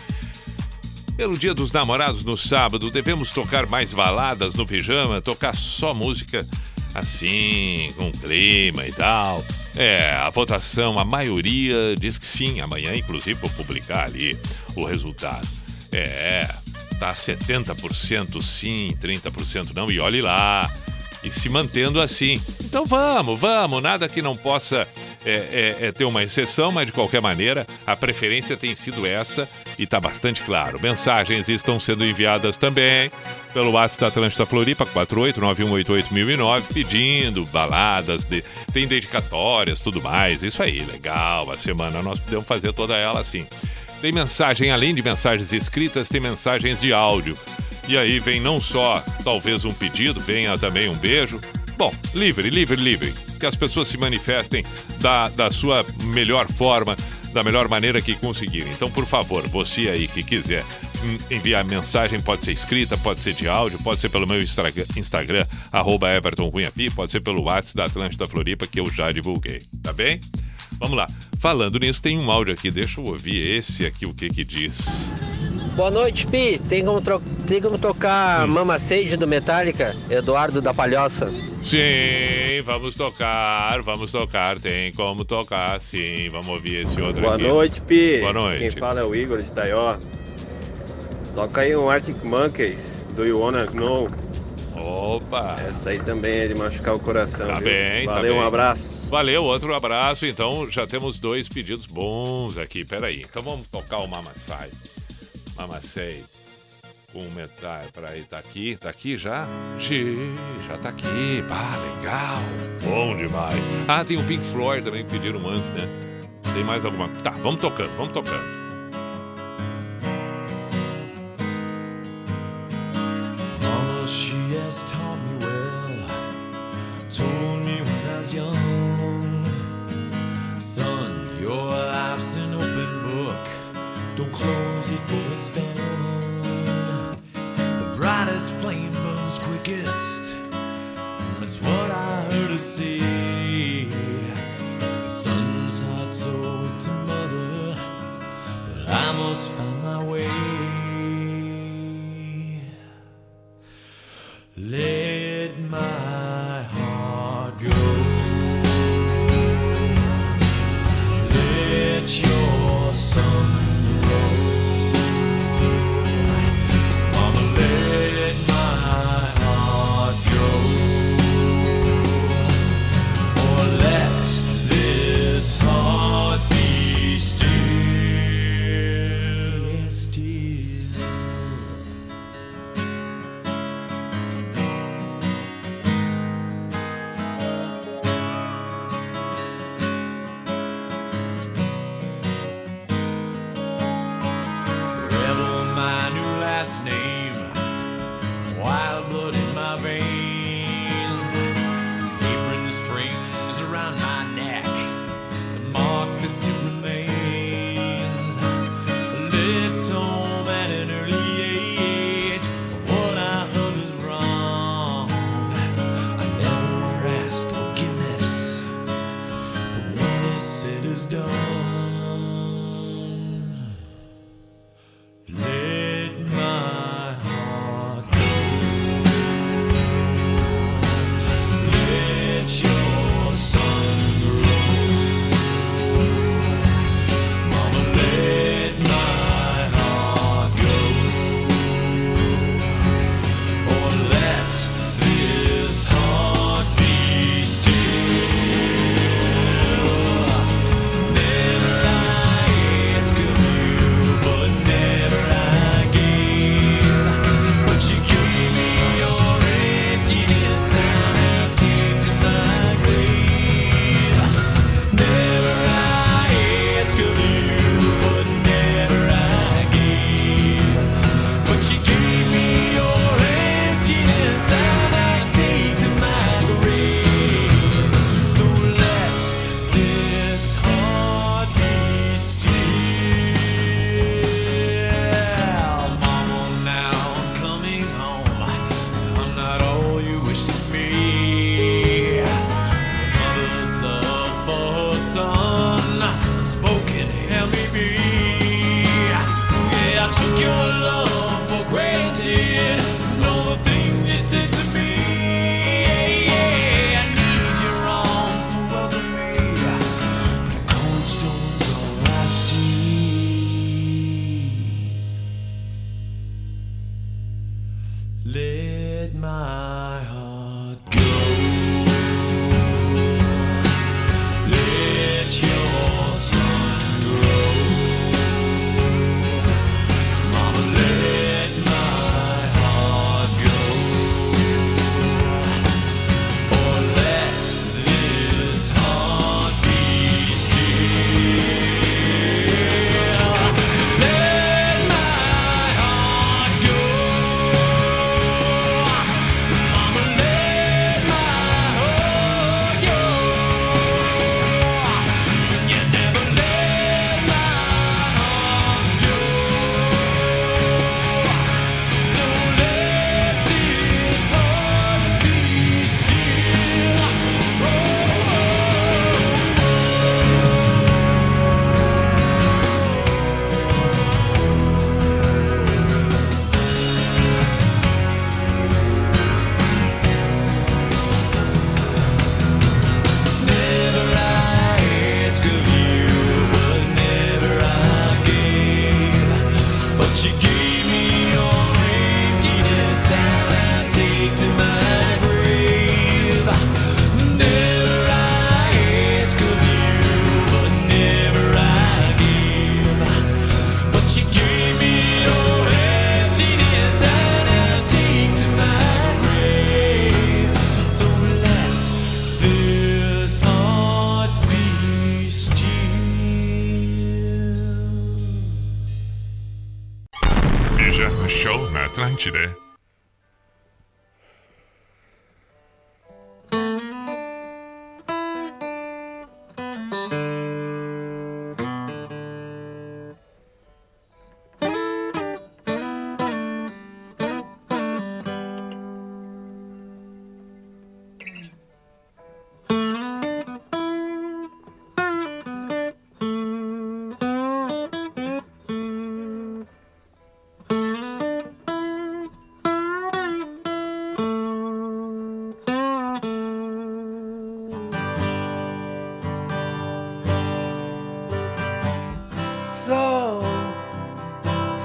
pelo Dia dos Namorados no sábado, devemos tocar mais baladas no pijama? Tocar só música assim, com clima e tal? É, a votação, a maioria diz que sim. Amanhã, inclusive, vou publicar ali o resultado. É, tá 70% sim, 30% não, e olhe lá. E se mantendo assim. Então vamos, vamos, nada que não possa é, é, é ter uma exceção, mas de qualquer maneira, a preferência tem sido essa e está bastante claro. Mensagens estão sendo enviadas também pelo WhatsApp da Atlântida Floripa, 489188009, pedindo baladas, de, tem dedicatórias, tudo mais. Isso aí, legal. A semana nós podemos fazer toda ela assim. Tem mensagem, além de mensagens escritas, tem mensagens de áudio. E aí vem não só talvez um pedido, venha também um beijo. Bom, livre, livre, livre. Que as pessoas se manifestem da, da sua melhor forma, da melhor maneira que conseguirem. Então, por favor, você aí que quiser hum, enviar mensagem, pode ser escrita, pode ser de áudio, pode ser pelo meu Instagram, arroba pode ser pelo WhatsApp da Atlântida Floripa, que eu já divulguei, tá bem? Vamos lá. Falando nisso, tem um áudio aqui, deixa eu ouvir esse aqui, o que que diz. Boa noite, Pi. Tem como, tro- tem como tocar Mama Sage do Metallica? Eduardo da Palhoça. Sim, vamos tocar, vamos tocar, tem como tocar, sim. Vamos ouvir esse outro Boa aqui. noite, Pi. Boa noite. Quem fala é o Igor de Taió. Toca aí um Arctic Monkeys, Do You Wanna Know? Opa! Essa aí também é de machucar o coração. Tá viu? bem, tá Valeu, bem. um abraço. Valeu, outro abraço. Então já temos dois pedidos bons aqui. Peraí. Então vamos tocar o Mamassai. Mamassei. Com metal. Peraí, tá aqui? Tá aqui já? Gi, já tá aqui. Pá, legal. Bom demais. Ah, tem o Pink Floyd também que pediram antes, né? Tem mais alguma? Tá, vamos tocando, vamos tocando. Has taught me well. Told me when I was young,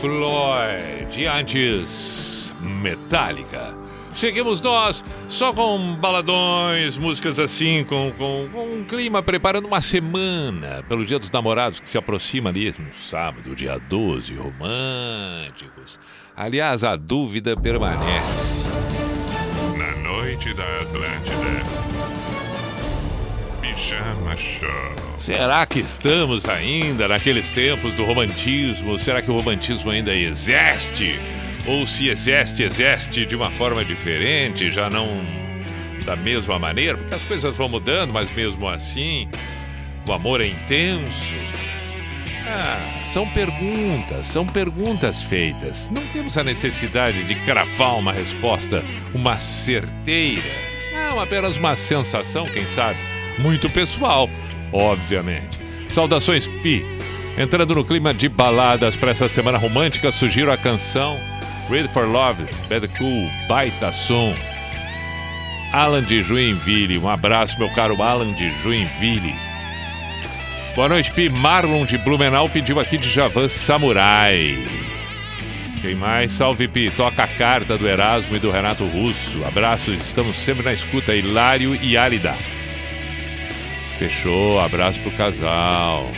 Floyd, antes Metallica. Seguimos nós só com baladões, músicas assim, com, com, com um clima preparando uma semana pelo Dia dos Namorados que se aproxima ali no sábado, dia 12, românticos. Aliás, a dúvida permanece. Na noite da Atlântida. Pijama Show. Será que estamos ainda naqueles tempos do romantismo? Será que o romantismo ainda existe? Ou se existe, existe de uma forma diferente, já não da mesma maneira? Porque as coisas vão mudando, mas mesmo assim, o amor é intenso. Ah, são perguntas, são perguntas feitas. Não temos a necessidade de cravar uma resposta, uma certeira. Não, apenas uma sensação, quem sabe, muito pessoal, obviamente. Saudações Pi. Entrando no clima de baladas para essa semana romântica, sugiro a canção Ready for Love, Bad Cool, baita som. Alan de Joinville, um abraço, meu caro Alan de Joinville. Boa noite, Pi. Marlon de Blumenau pediu aqui de Javan Samurai. Quem mais? Salve, Pi. Toca a carta do Erasmo e do Renato Russo. Abraço, estamos sempre na escuta. Hilário e Árida. Fechou, abraço pro casal.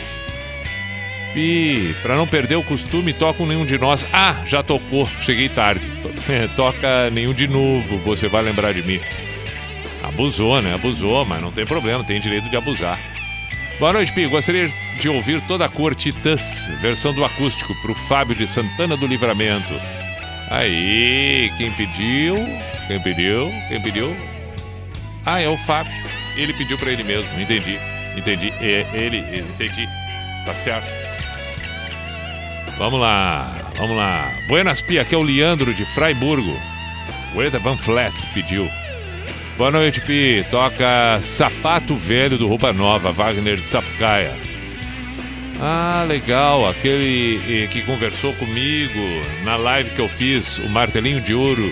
Pi, pra não perder o costume, toca um nenhum de nós. Ah, já tocou, cheguei tarde. Toca nenhum de novo, você vai lembrar de mim. Abusou, né? Abusou, mas não tem problema, tem direito de abusar. Boa noite, Pi. Gostaria de ouvir toda a cor Titãs, versão do acústico, pro Fábio de Santana do Livramento. Aí, quem pediu? Quem pediu? Quem pediu? Ah, é o Fábio. Ele pediu pra ele mesmo, entendi. Entendi. É, ele, entendi. Tá certo. Vamos lá, vamos lá. Buenas Pi, aqui é o Leandro de Freiburgo. O Eda Van Flat pediu. Boa noite, Pi. Toca Sapato Velho do Roupa Nova, Wagner de Sapucaia. Ah, legal. Aquele eh, que conversou comigo na live que eu fiz, o Martelinho de Ouro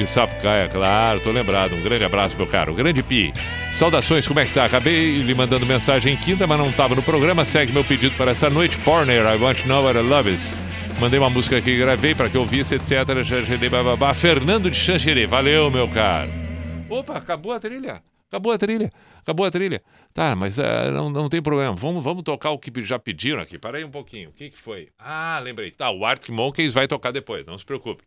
de Sapucaia, claro, tô lembrado. Um grande abraço, meu caro. Grande Pi. Saudações, como é que tá? Acabei lhe mandando mensagem em quinta, mas não tava no programa. Segue meu pedido para essa noite. Foreigner, I want to know what I love is. Mandei uma música aqui, gravei para que eu ouvisse, etc. Fernando de Xanxerê. Valeu, meu caro. Opa, acabou a trilha. Acabou a trilha. Acabou a trilha. Tá, mas eh, não, não tem problema. Vamos, vamos tocar o que já pediram aqui. Para aí um pouquinho. O que, que foi? Ah, lembrei. Tá, o Arctic Monkeys vai tocar depois. Não se preocupe.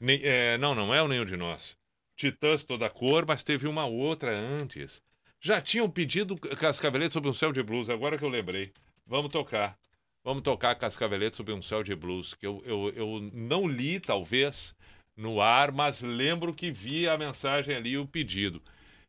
Nem- é, não, não é o nenhum de nós. Titãs toda cor, mas teve uma outra antes. Já tinham pedido Cascavelete sob um céu de blues, agora que eu lembrei. Vamos tocar. Vamos tocar Cascavelete sob um céu de blues, que eu, eu, eu não li, talvez, no ar, mas lembro que vi a mensagem ali, o pedido.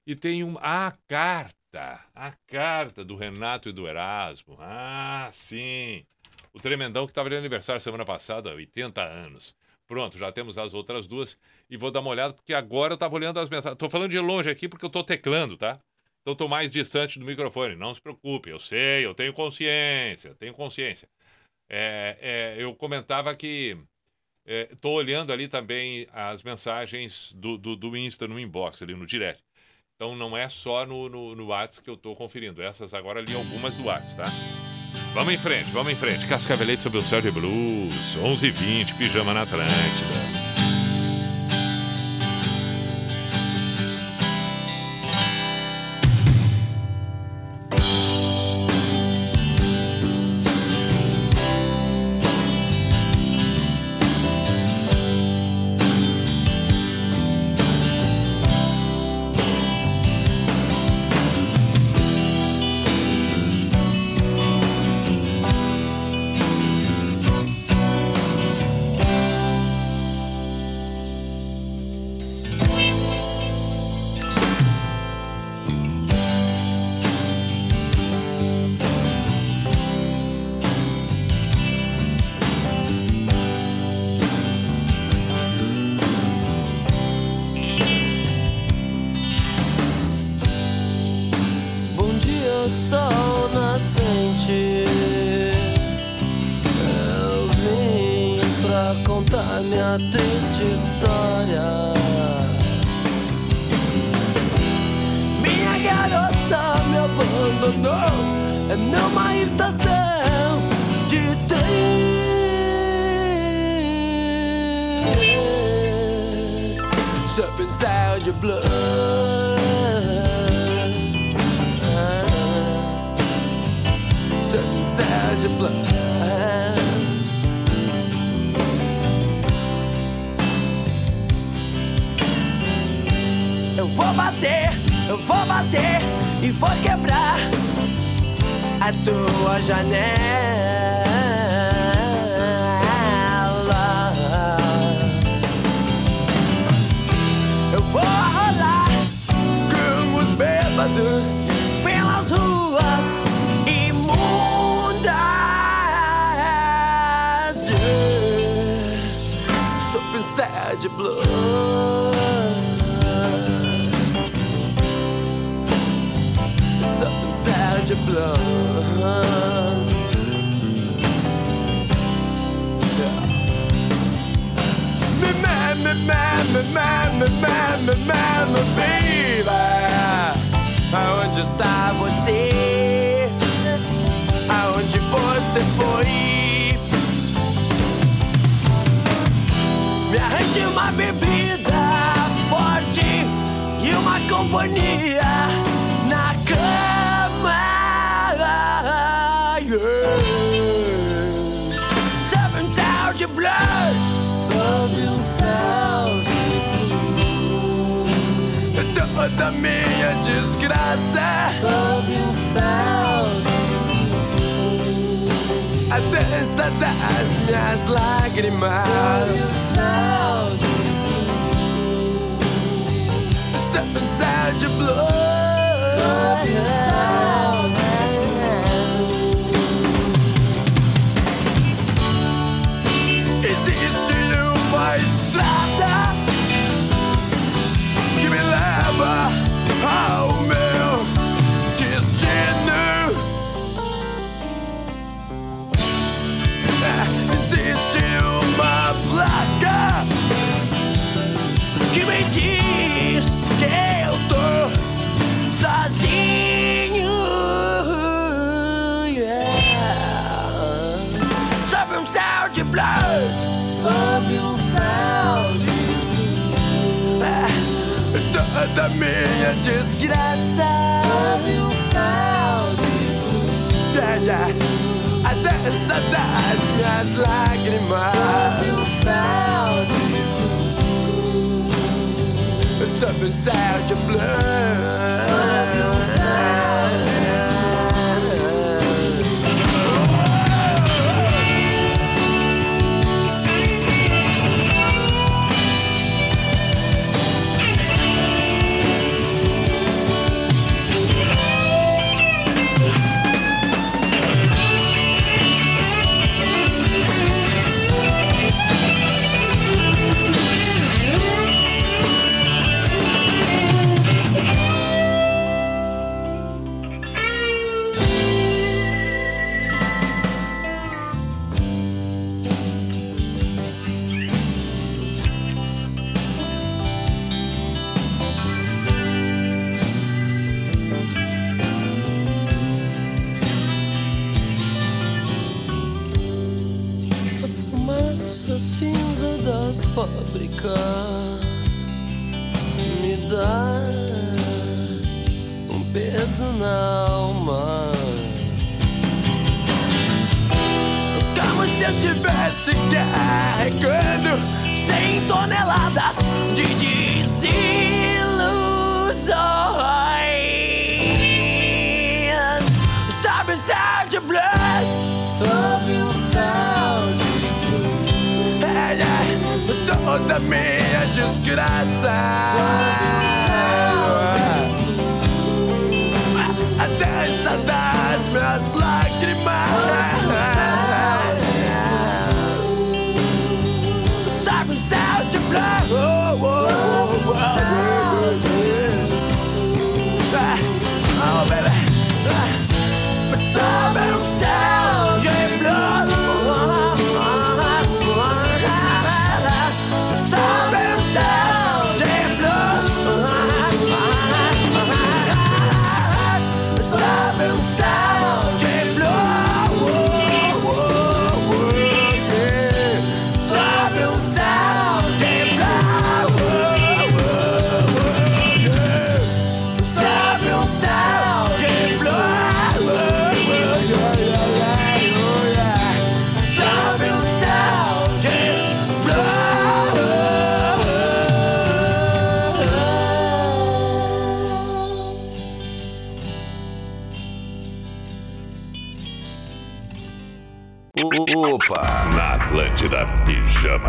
E tem um, a carta, a carta do Renato e do Erasmo. Ah, sim. O tremendão que estava de aniversário semana passada, 80 anos. Pronto, já temos as outras duas e vou dar uma olhada, porque agora eu estava olhando as mensagens. Estou falando de longe aqui porque eu estou teclando, tá? Então estou mais distante do microfone. Não se preocupe, eu sei, eu tenho consciência, tenho consciência. É, é, eu comentava que estou olhando ali também as mensagens do, do, do Insta no inbox, ali no direct. Então não é só no, no, no WhatsApp que eu estou conferindo. Essas agora ali algumas do WhatsApp, tá? Vamos em frente, vamos em frente. Cascavelete sobre o céu de blues, 11h20, pijama na Atlântida.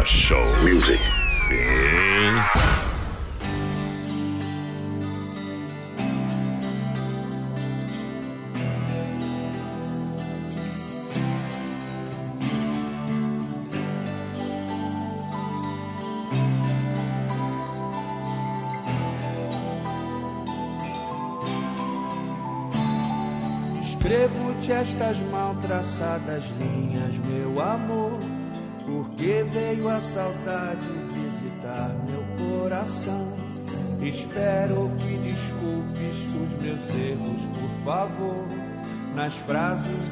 Show. Music.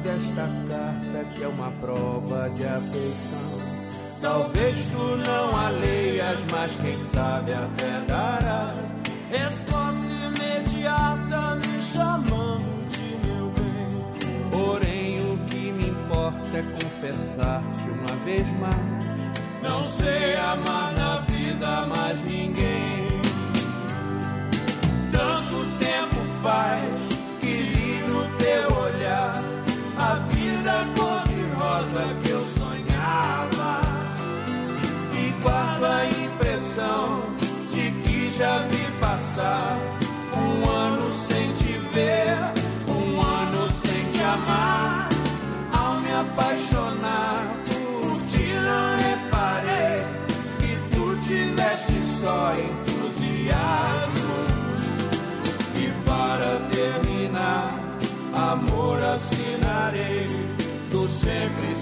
desta carta que é uma prova de afeição. Talvez tu não a leias, mas quem sabe até darás resposta imediata me chamando de meu bem. Porém, o que me importa é confessar-te uma vez mais. Não sei casa que eu sonhava. E guardo a impressão de que já vi passar um ano sem te ver, um ano sem te amar. Ao me apaixonar por ti, não reparei que tu tiveste só entusiasmo. E para terminar, amor assinarei. Tu sempre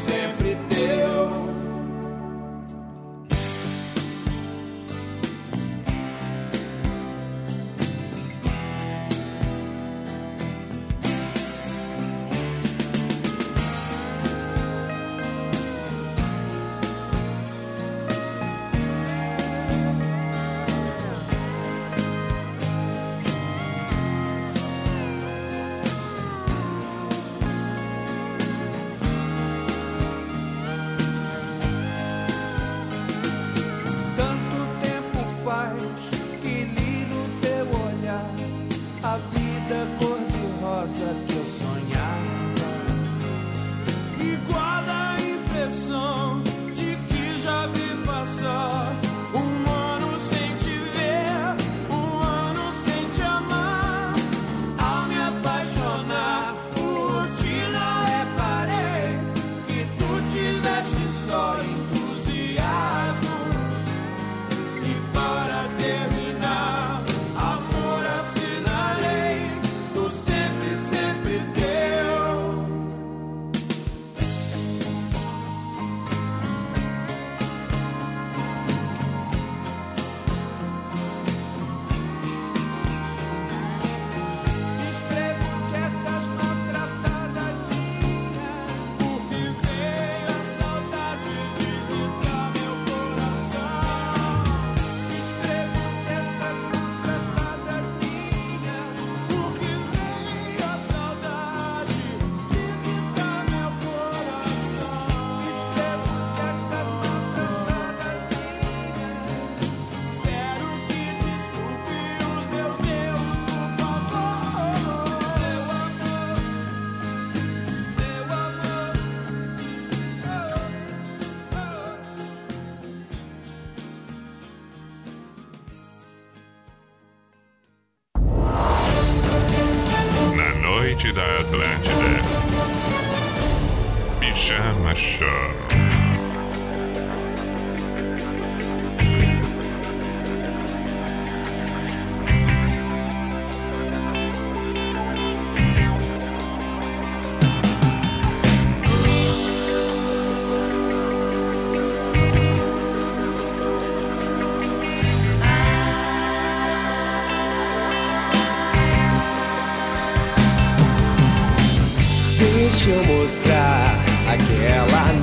mostrar aquela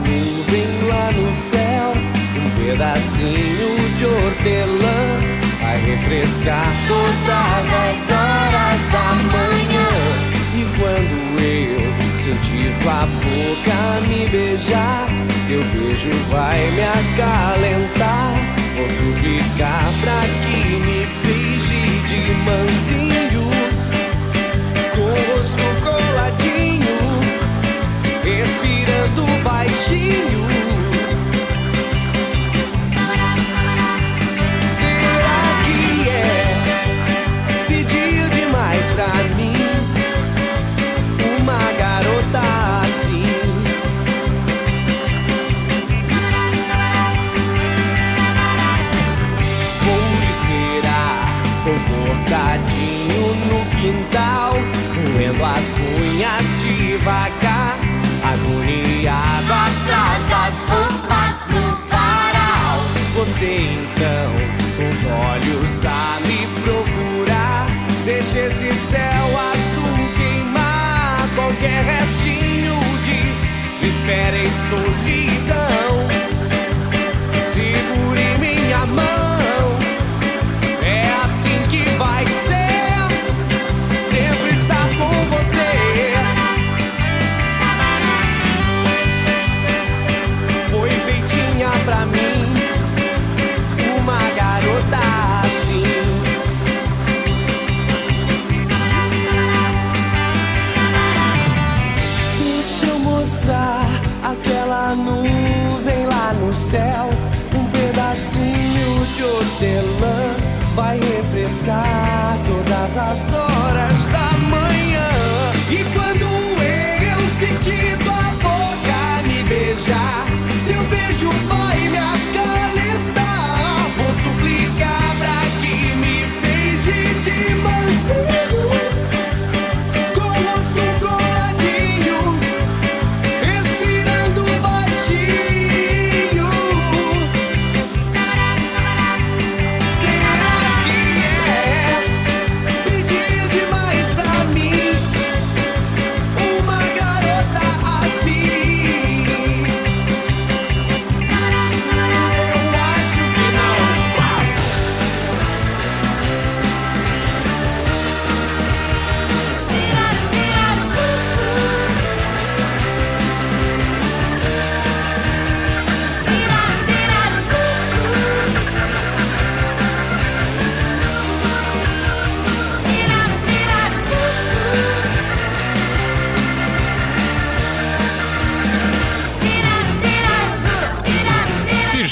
respirando. Qualquer restinho de espera e solidão.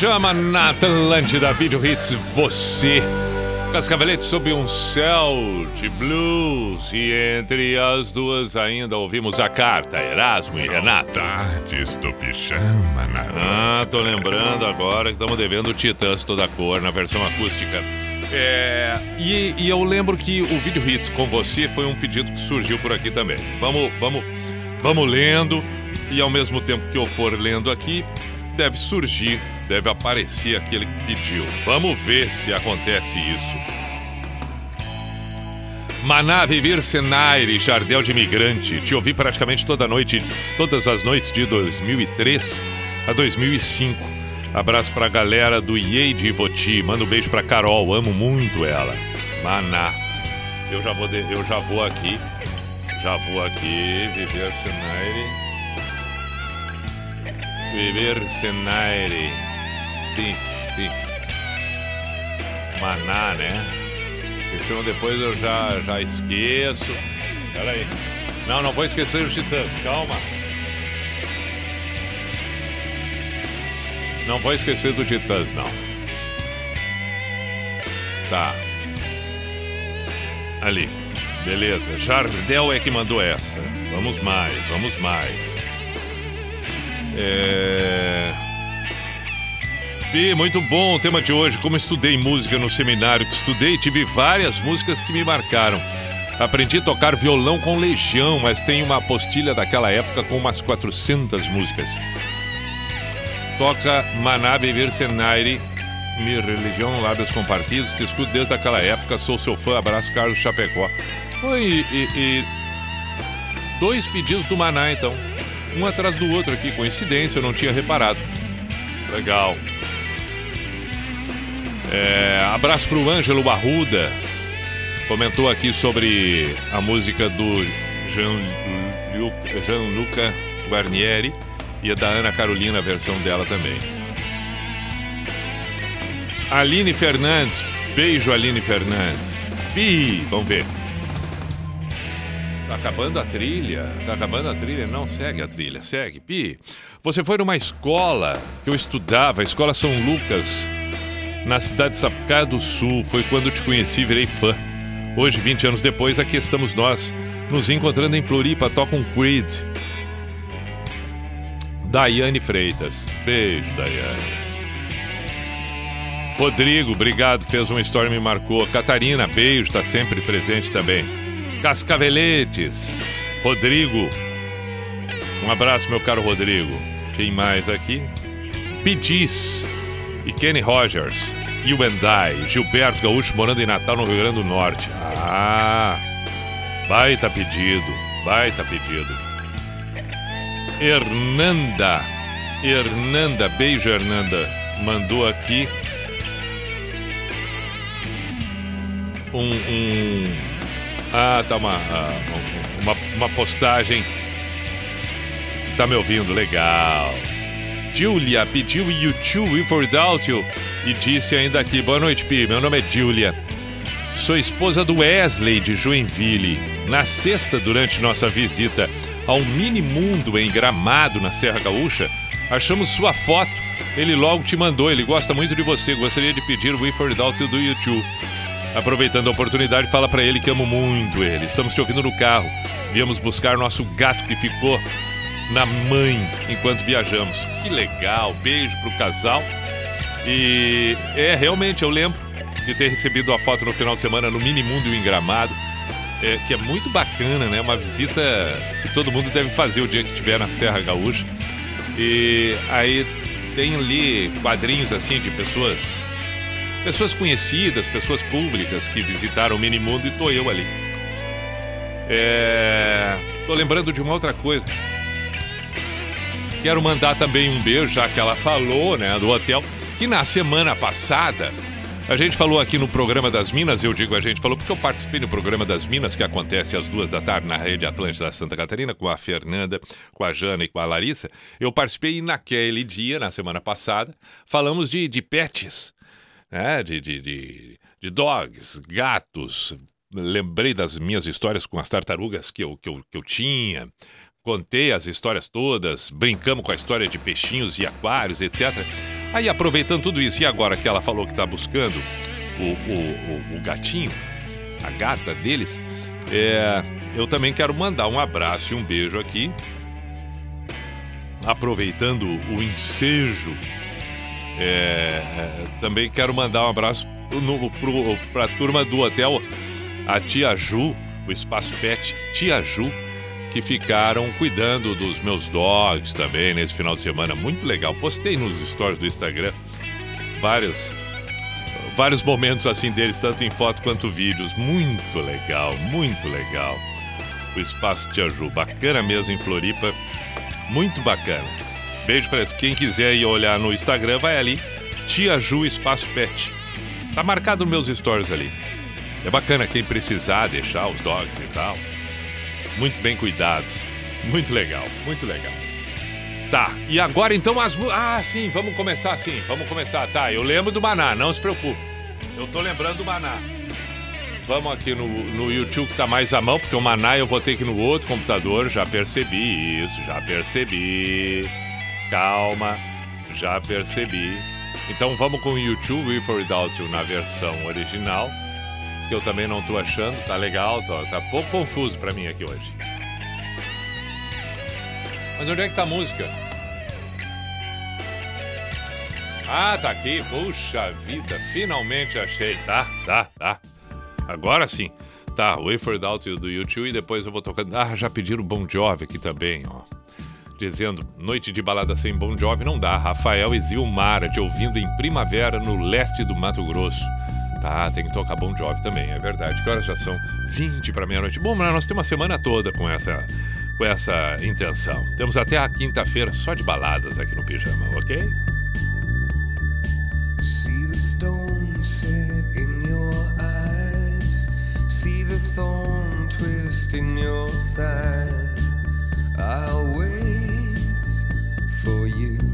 Pijama na Atlântida Video Hits Você. Cascavelete sob um céu de blues. E entre as duas ainda ouvimos a carta, Erasmo e Renata. Saudades do pijama na Ah, tô lembrando agora que estamos devendo o Titãs toda cor na versão acústica. É, e, e eu lembro que o Video Hits com você foi um pedido que surgiu por aqui também. Vamos, vamos, vamos lendo e ao mesmo tempo que eu for lendo aqui, deve surgir, deve aparecer aquele que pediu. Vamos ver se acontece isso. Maná Vivir Senaire, Jardel de Imigrante. Te ouvi praticamente toda noite, todas as noites de 2003 a 2005. Abraço pra galera do IEI de Ivoti. Manda um beijo pra Carol, amo muito ela. Maná. Eu já vou, de- eu já vou aqui. Já vou aqui, Viver Senaire. Viver Senaire. Sim. Maná, né? Porque senão depois eu já, já esqueço. Pera aí. Não, não vou esquecer os titãs, calma. Não vou esquecer do Titãs, não. Tá. Ali. Beleza. Jardel é que mandou essa. Vamos mais, vamos mais. É. Muito bom o tema de hoje. Como estudei música no seminário que estudei, tive várias músicas que me marcaram. Aprendi a tocar violão com Legião, mas tenho uma apostila daquela época com umas 400 músicas. Toca Maná Beber Senaire, minha religião, lábios compartidos. Te escuto desde aquela época, sou seu fã. Abraço, Carlos Chapecó. Oi, e, e- dois pedidos do Maná, então. Um atrás do outro aqui, coincidência, eu não tinha reparado. Legal. É, abraço pro Ângelo Arruda. Comentou aqui sobre a música do Jean-Luc- Jean-Luca Guarnieri e a da Ana Carolina, a versão dela também. Aline Fernandes. Beijo, Aline Fernandes. Pi, vamos ver. Tá acabando a trilha? Tá acabando a trilha? Não, segue a trilha, segue. Pi, você foi numa escola que eu estudava, a Escola São Lucas, na cidade de Sapucaia do Sul. Foi quando te conheci e virei fã. Hoje, 20 anos depois, aqui estamos nós, nos encontrando em Floripa, toca um Creed. Daiane Freitas. Beijo, Daiane. Rodrigo, obrigado, fez uma história me marcou. Catarina, beijo, tá sempre presente também. Cascaveletes. Rodrigo. Um abraço, meu caro Rodrigo. Quem mais aqui? Pidis e Kenny Rogers. You and I. Gilberto Gaúcho morando em Natal, no Rio Grande do Norte. Ah, baita pedido, baita pedido. Hernanda, Hernanda, beijo Hernanda, mandou aqui um, um ah, tá uma, ah, uma, uma postagem tá me ouvindo, legal. Julia pediu YouTube If Without You e disse ainda aqui, boa noite Pi, meu nome é Julia. Sou esposa do Wesley de Joinville. Na sexta, durante nossa visita ao Mini Mundo em Gramado, na Serra Gaúcha, achamos sua foto. Ele logo te mandou, ele gosta muito de você. Gostaria de pedir o Without You do YouTube. Aproveitando a oportunidade, fala para ele que amo muito ele. Estamos te ouvindo no carro. Viemos buscar nosso gato que ficou na mãe enquanto viajamos. Que legal. Beijo pro casal. E é realmente eu lembro de ter recebido a foto no final de semana no Minimundo em Gramado. É, que é muito bacana, né? Uma visita que todo mundo deve fazer o dia que estiver na Serra Gaúcha. E aí tem ali quadrinhos assim de pessoas pessoas conhecidas, pessoas públicas que visitaram o Minimundo e tô eu ali. É... Tô lembrando de uma outra coisa. Quero mandar também um beijo, já que ela falou, né, do hotel, que na semana passada a gente falou aqui no programa das Minas, eu digo a gente falou porque eu participei no programa das Minas que acontece às duas da tarde na Rede Atlântida Santa Catarina com a Fernanda, com a Jana e com a Larissa. Eu participei naquele dia, na semana passada, falamos de, de pets, né? De, de, de, de dogs, gatos. Lembrei das minhas histórias com as tartarugas que eu, que eu, que eu tinha. Contei as histórias todas, brincamos com a história de peixinhos e aquários, etc. Aí, aproveitando tudo isso, e agora que ela falou que está buscando o, o, o, o, gatinho, a gata deles, é, eu também quero mandar um abraço e um beijo aqui. Aproveitando o ensejo, é, é, também quero mandar um abraço para a turma do hotel, a Tia Ju, o Espaço Pet Tia Ju, que ficaram cuidando dos meus dogs também nesse final de semana. Muito legal. Postei nos stories do Instagram vários, vários momentos assim deles, tanto em foto quanto vídeos. Muito legal, muito legal. O Espaço Tia Ju, bacana mesmo em Floripa. Muito bacana. Beijo para quem quiser ir olhar no Instagram, vai ali. Tia Ju Espaço Pet. Tá marcado nos meus stories ali. É bacana quem precisar deixar os dogs e tal muito bem cuidados. Muito legal, muito legal. Tá, e agora então as. Ah, sim, vamos começar assim, vamos começar. Tá, eu lembro do Maná, não se preocupe. Eu tô lembrando do Maná. Vamos aqui no, no YouTube que tá mais à mão, porque o Maná eu vou ter que ir no outro computador, já percebi isso, já percebi. Calma, já percebi. Então vamos com o YouTube For Without You na versão original que eu também não tô achando. Tá legal, tá, tá pouco confuso para mim aqui hoje. Mas onde é que tá a música? Ah, tá aqui. Puxa vida, finalmente achei. Tá, tá, tá. Agora sim. Tá, Way for Doubt do YouTube e depois eu vou tocando. Ah, já pediram Bon Jovi aqui também, ó. Dizendo, noite de balada sem Bon Jovi não dá. Rafael e Zilmara te ouvindo em primavera no leste do Mato Grosso. Tá, tem que tocar Bon Jovi também, é verdade. Que horas já são? 20 para meia-noite. Bom, nós temos uma semana toda com essa, com essa intenção. Temos até a quinta-feira só de baladas aqui no Pijama, ok? See the stone set in your eyes. See the thorn twist in your side. I'll wait for you.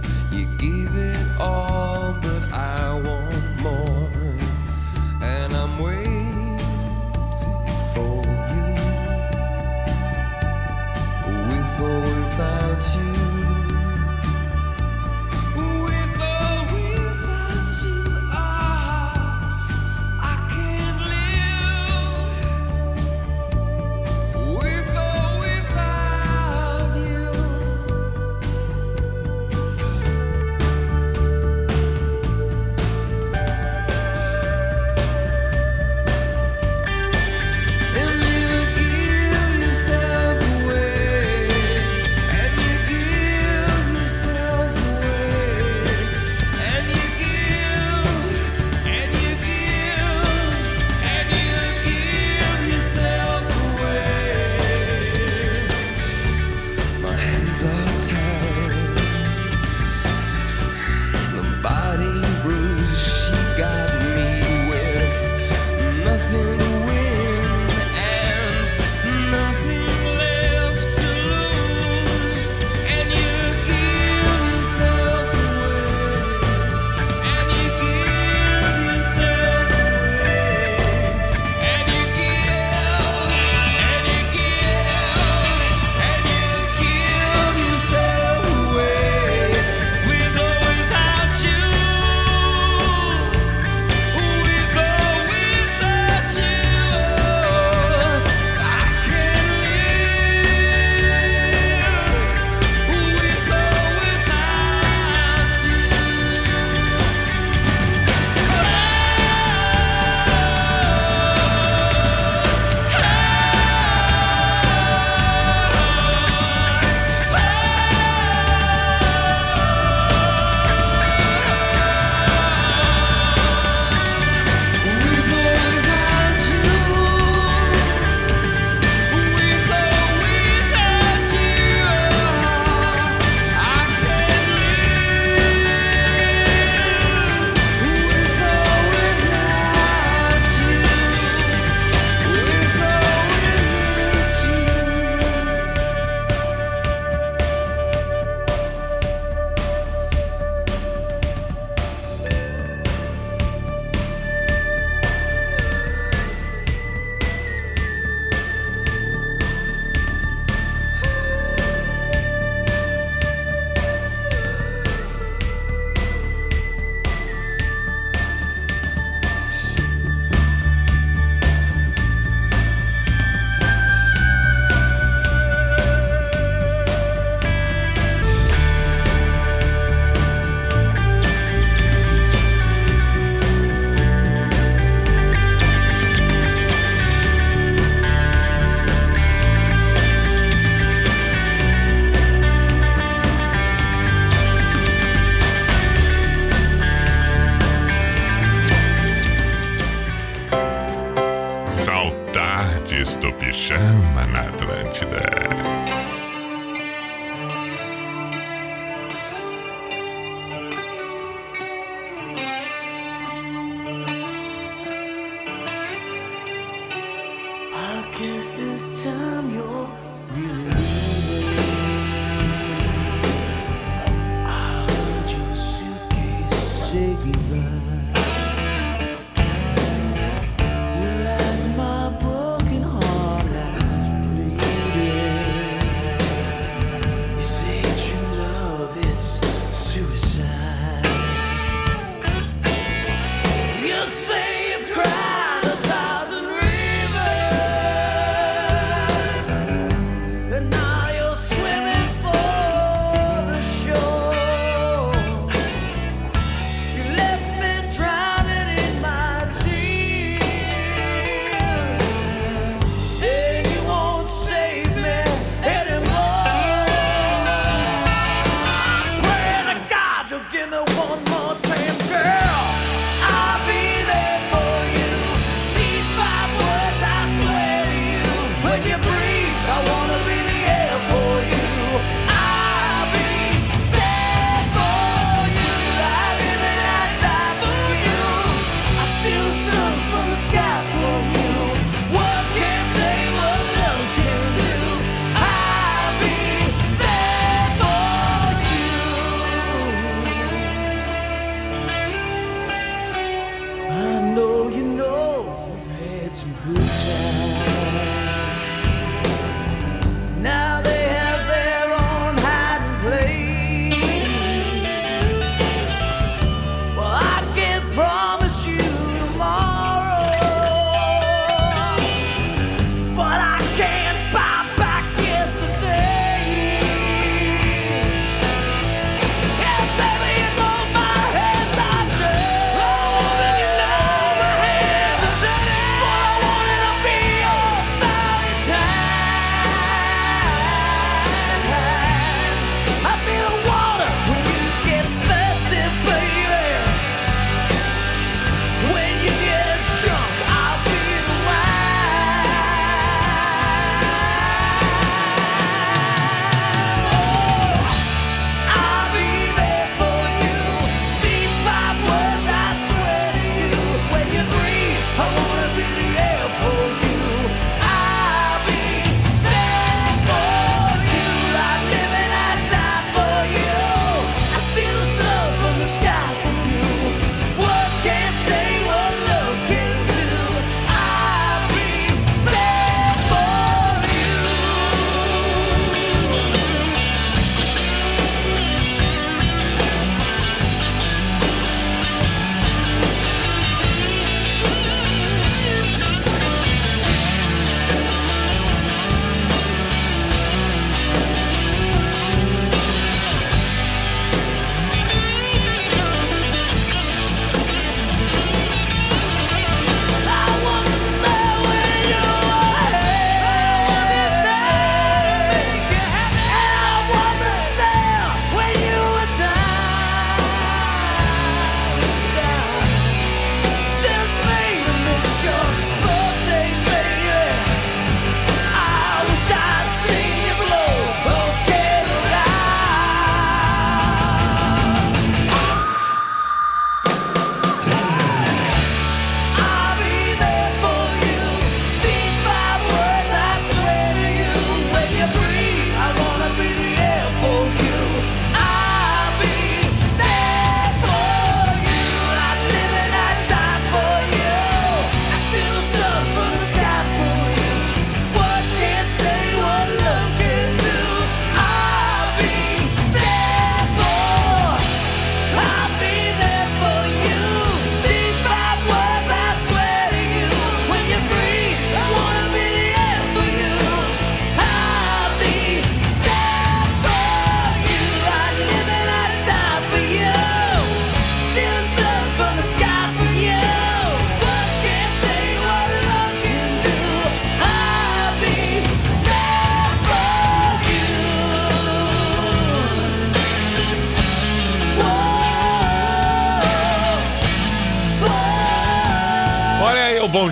Give it all,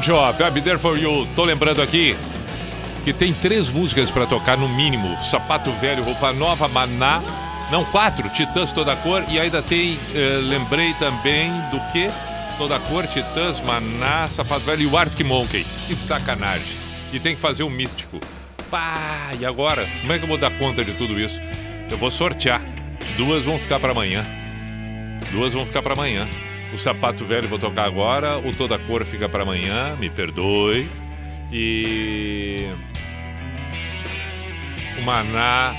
Jovi, I'll be there for you. Tô lembrando aqui que tem três músicas pra tocar no mínimo: Sapato Velho, Roupa Nova, Maná. Não, quatro: Titãs Toda Cor. E ainda tem, eh, lembrei também do que? Toda Cor, Titãs, Maná, Sapato Velho e o Arctic Monkeys. Que sacanagem. E tem que fazer um místico. Pá, e agora? Como é que eu vou dar conta de tudo isso? Eu vou sortear. Duas vão ficar pra amanhã. Duas vão ficar pra amanhã. O sapato velho vou tocar agora, o toda cor fica pra amanhã, me perdoe. E o maná,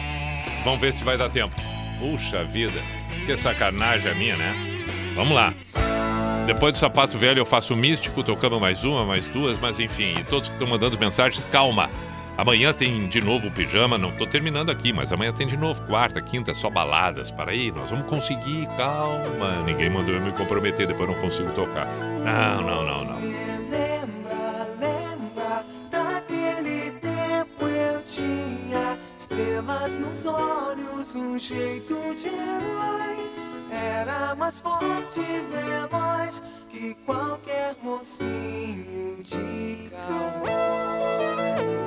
vamos ver se vai dar tempo. Puxa vida, que sacanagem a minha, né? Vamos lá. Depois do sapato velho eu faço o místico, tocamos mais uma, mais duas, mas enfim, todos que estão mandando mensagens, calma. Amanhã tem de novo o pijama, não tô terminando aqui, mas amanhã tem de novo, quarta, quinta, só baladas. Para aí, nós vamos conseguir, calma. Ninguém mandou eu me comprometer, depois não consigo tocar. Não, não, não, não. Lembra, lembra daquele tempo eu tinha estrelas nos olhos, um jeito de herói. Era mais forte e veloz que qualquer mocinho de cowboy.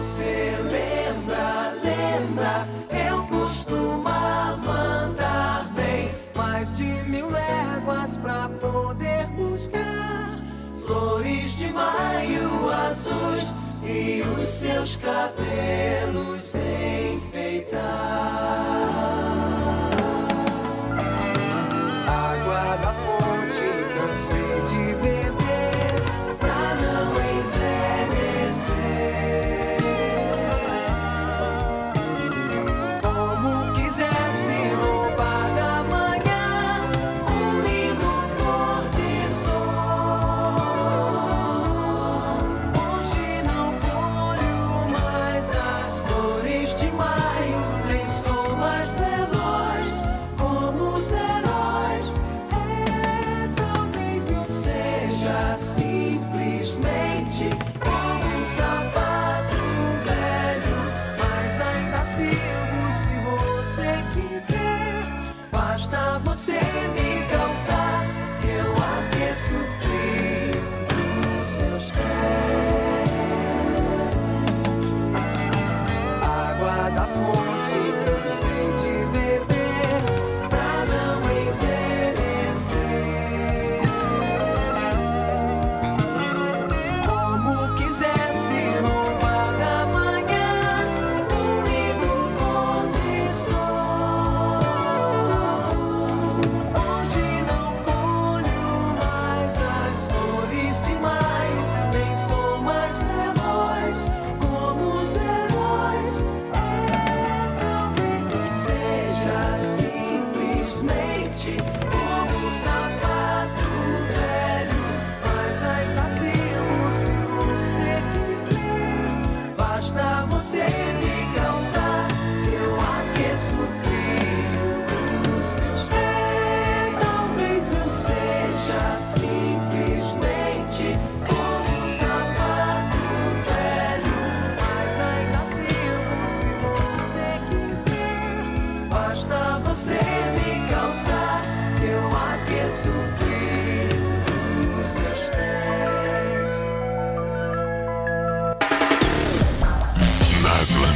Você lembra, lembra, eu costumava andar bem. Mais de mil léguas pra poder buscar. Flores de maio azuis e os seus cabelos enfeitar. Água da fonte, cansei de beber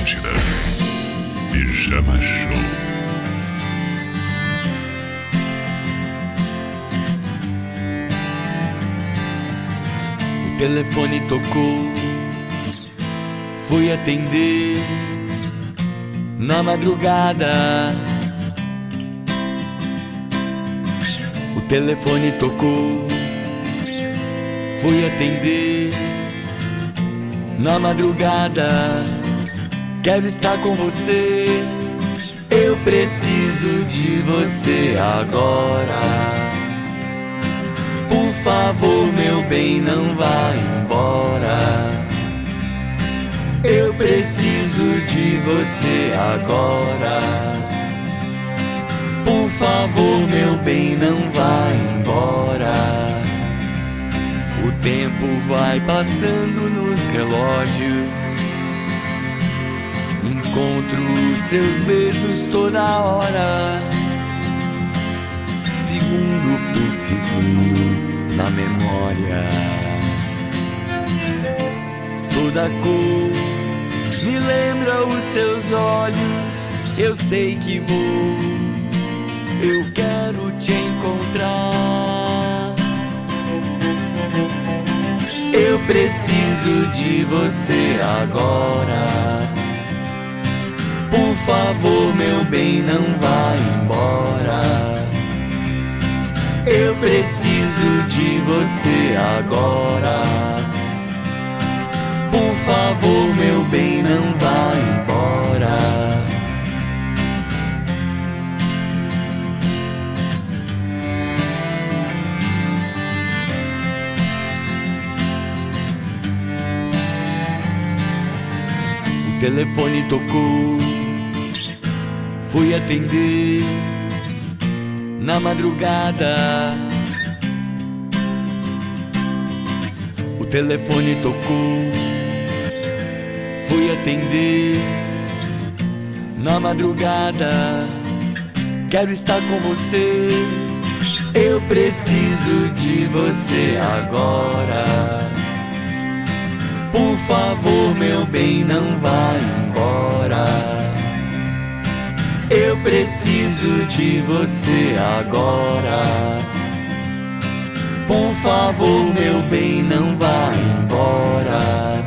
Atlântida. Pijama Show. O telefone tocou, fui atender na madrugada. O telefone tocou, fui atender na madrugada. Quero estar com você, eu preciso de você agora. Por favor, meu bem, não vá embora. Eu preciso de você agora. Por favor, meu bem, não vá embora. O tempo vai passando nos relógios. Encontro seus beijos toda hora segundo por segundo na memória. Toda cor me lembra os seus olhos. Eu sei que vou, eu quero te encontrar. Eu preciso de você agora. Por favor, meu bem, não vá embora. Eu preciso de você agora. Por favor, meu bem, não vá embora. O telefone tocou, fui atender na madrugada. O telefone tocou, fui atender na madrugada. Quero estar com você. Eu preciso de você agora. Por favor, meu bem, não vá embora. Preciso de você agora. Por favor, meu bem, não vá embora.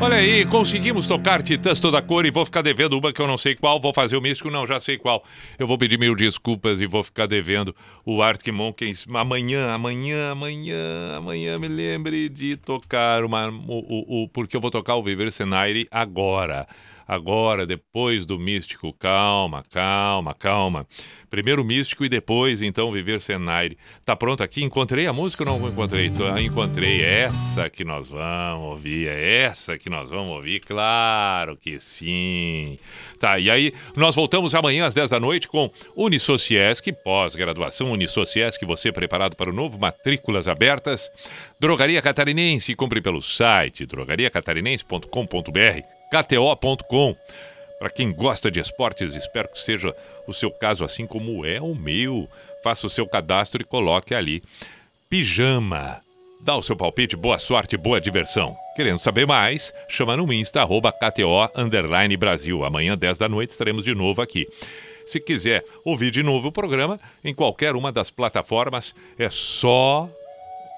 Olha aí, conseguimos tocar Titãs toda cor e vou ficar devendo uma que eu não sei qual. Vou fazer o místico, não, já sei qual. Eu vou pedir mil desculpas e vou ficar devendo o Arctic Monkeys. Amanhã, amanhã, amanhã, amanhã me lembre de tocar uma, o, o, o- porque eu vou tocar o Viver Senaire agora. Agora, depois do místico. Calma, calma, calma. Primeiro místico e depois, então, Viver Senaire. Tá pronto aqui? Encontrei a música ou não encontrei? Ah, Encontrei. Essa que nós vamos ouvir. É essa que nós vamos ouvir? Claro que sim. Tá, e aí nós voltamos amanhã às 10 da noite com Unisociesc, pós-graduação Unisociesc, você preparado para o novo Matrículas Abertas. Drogaria Catarinense, compre pelo site drogariacatarinense.com.br, kto.com. Para quem gosta de esportes, espero que seja o seu caso, assim como é o meu. Faça o seu cadastro e coloque ali. Pijama. Dá o seu palpite, boa sorte, boa diversão. Querendo saber mais, chama no Insta, arroba KTO underline Brasil. Amanhã, 10 da noite, estaremos de novo aqui. Se quiser ouvir de novo o programa, em qualquer uma das plataformas, é só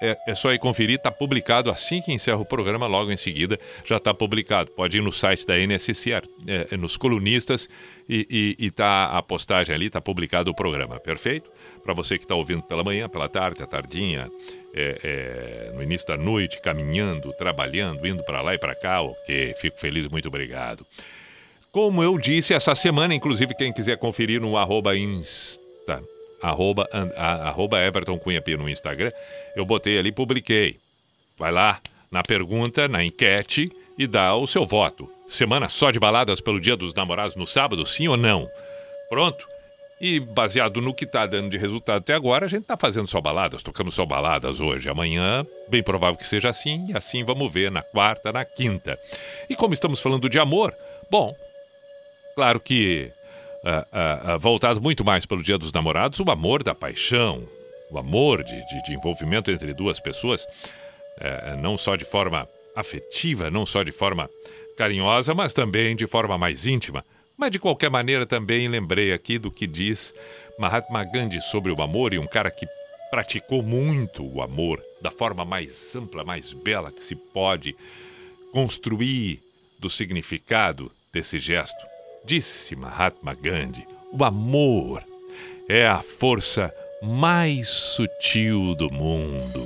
é, é só ir conferir, está publicado assim que encerra o programa, logo em seguida já está publicado. Pode ir no site da NSC, é, é, nos colunistas, e está a postagem ali, está publicado o programa, perfeito? Para você que está ouvindo pela manhã, pela tarde, à tardinha, é, é, no início da noite, caminhando, trabalhando, indo para lá e para cá, ok, fico feliz, muito obrigado. Como eu disse, essa semana, inclusive, quem quiser conferir no arroba Insta, arroba, arroba Everton Cunha P no Instagram, eu botei ali, publiquei. Vai lá na pergunta, na enquete e dá o seu voto. Semana só de baladas pelo Dia dos Namorados no sábado, sim ou não? Pronto? E baseado no que está dando de resultado até agora, a gente está fazendo só baladas, tocando só baladas hoje. Amanhã, bem provável que seja assim, e assim vamos ver na quarta, na quinta. E como estamos falando de amor, bom, claro que ah, ah, voltado muito mais pelo Dia dos Namorados, o amor da paixão, o amor de, de- de envolvimento entre duas pessoas, eh, não só de forma afetiva, não só de forma carinhosa, mas também de forma mais íntima. Mas de qualquer maneira também lembrei aqui do que diz Mahatma Gandhi sobre o amor e um cara que praticou muito o amor da forma mais ampla, mais bela que se pode construir do significado desse gesto. Disse Mahatma Gandhi: o amor é a força mais sutil do mundo.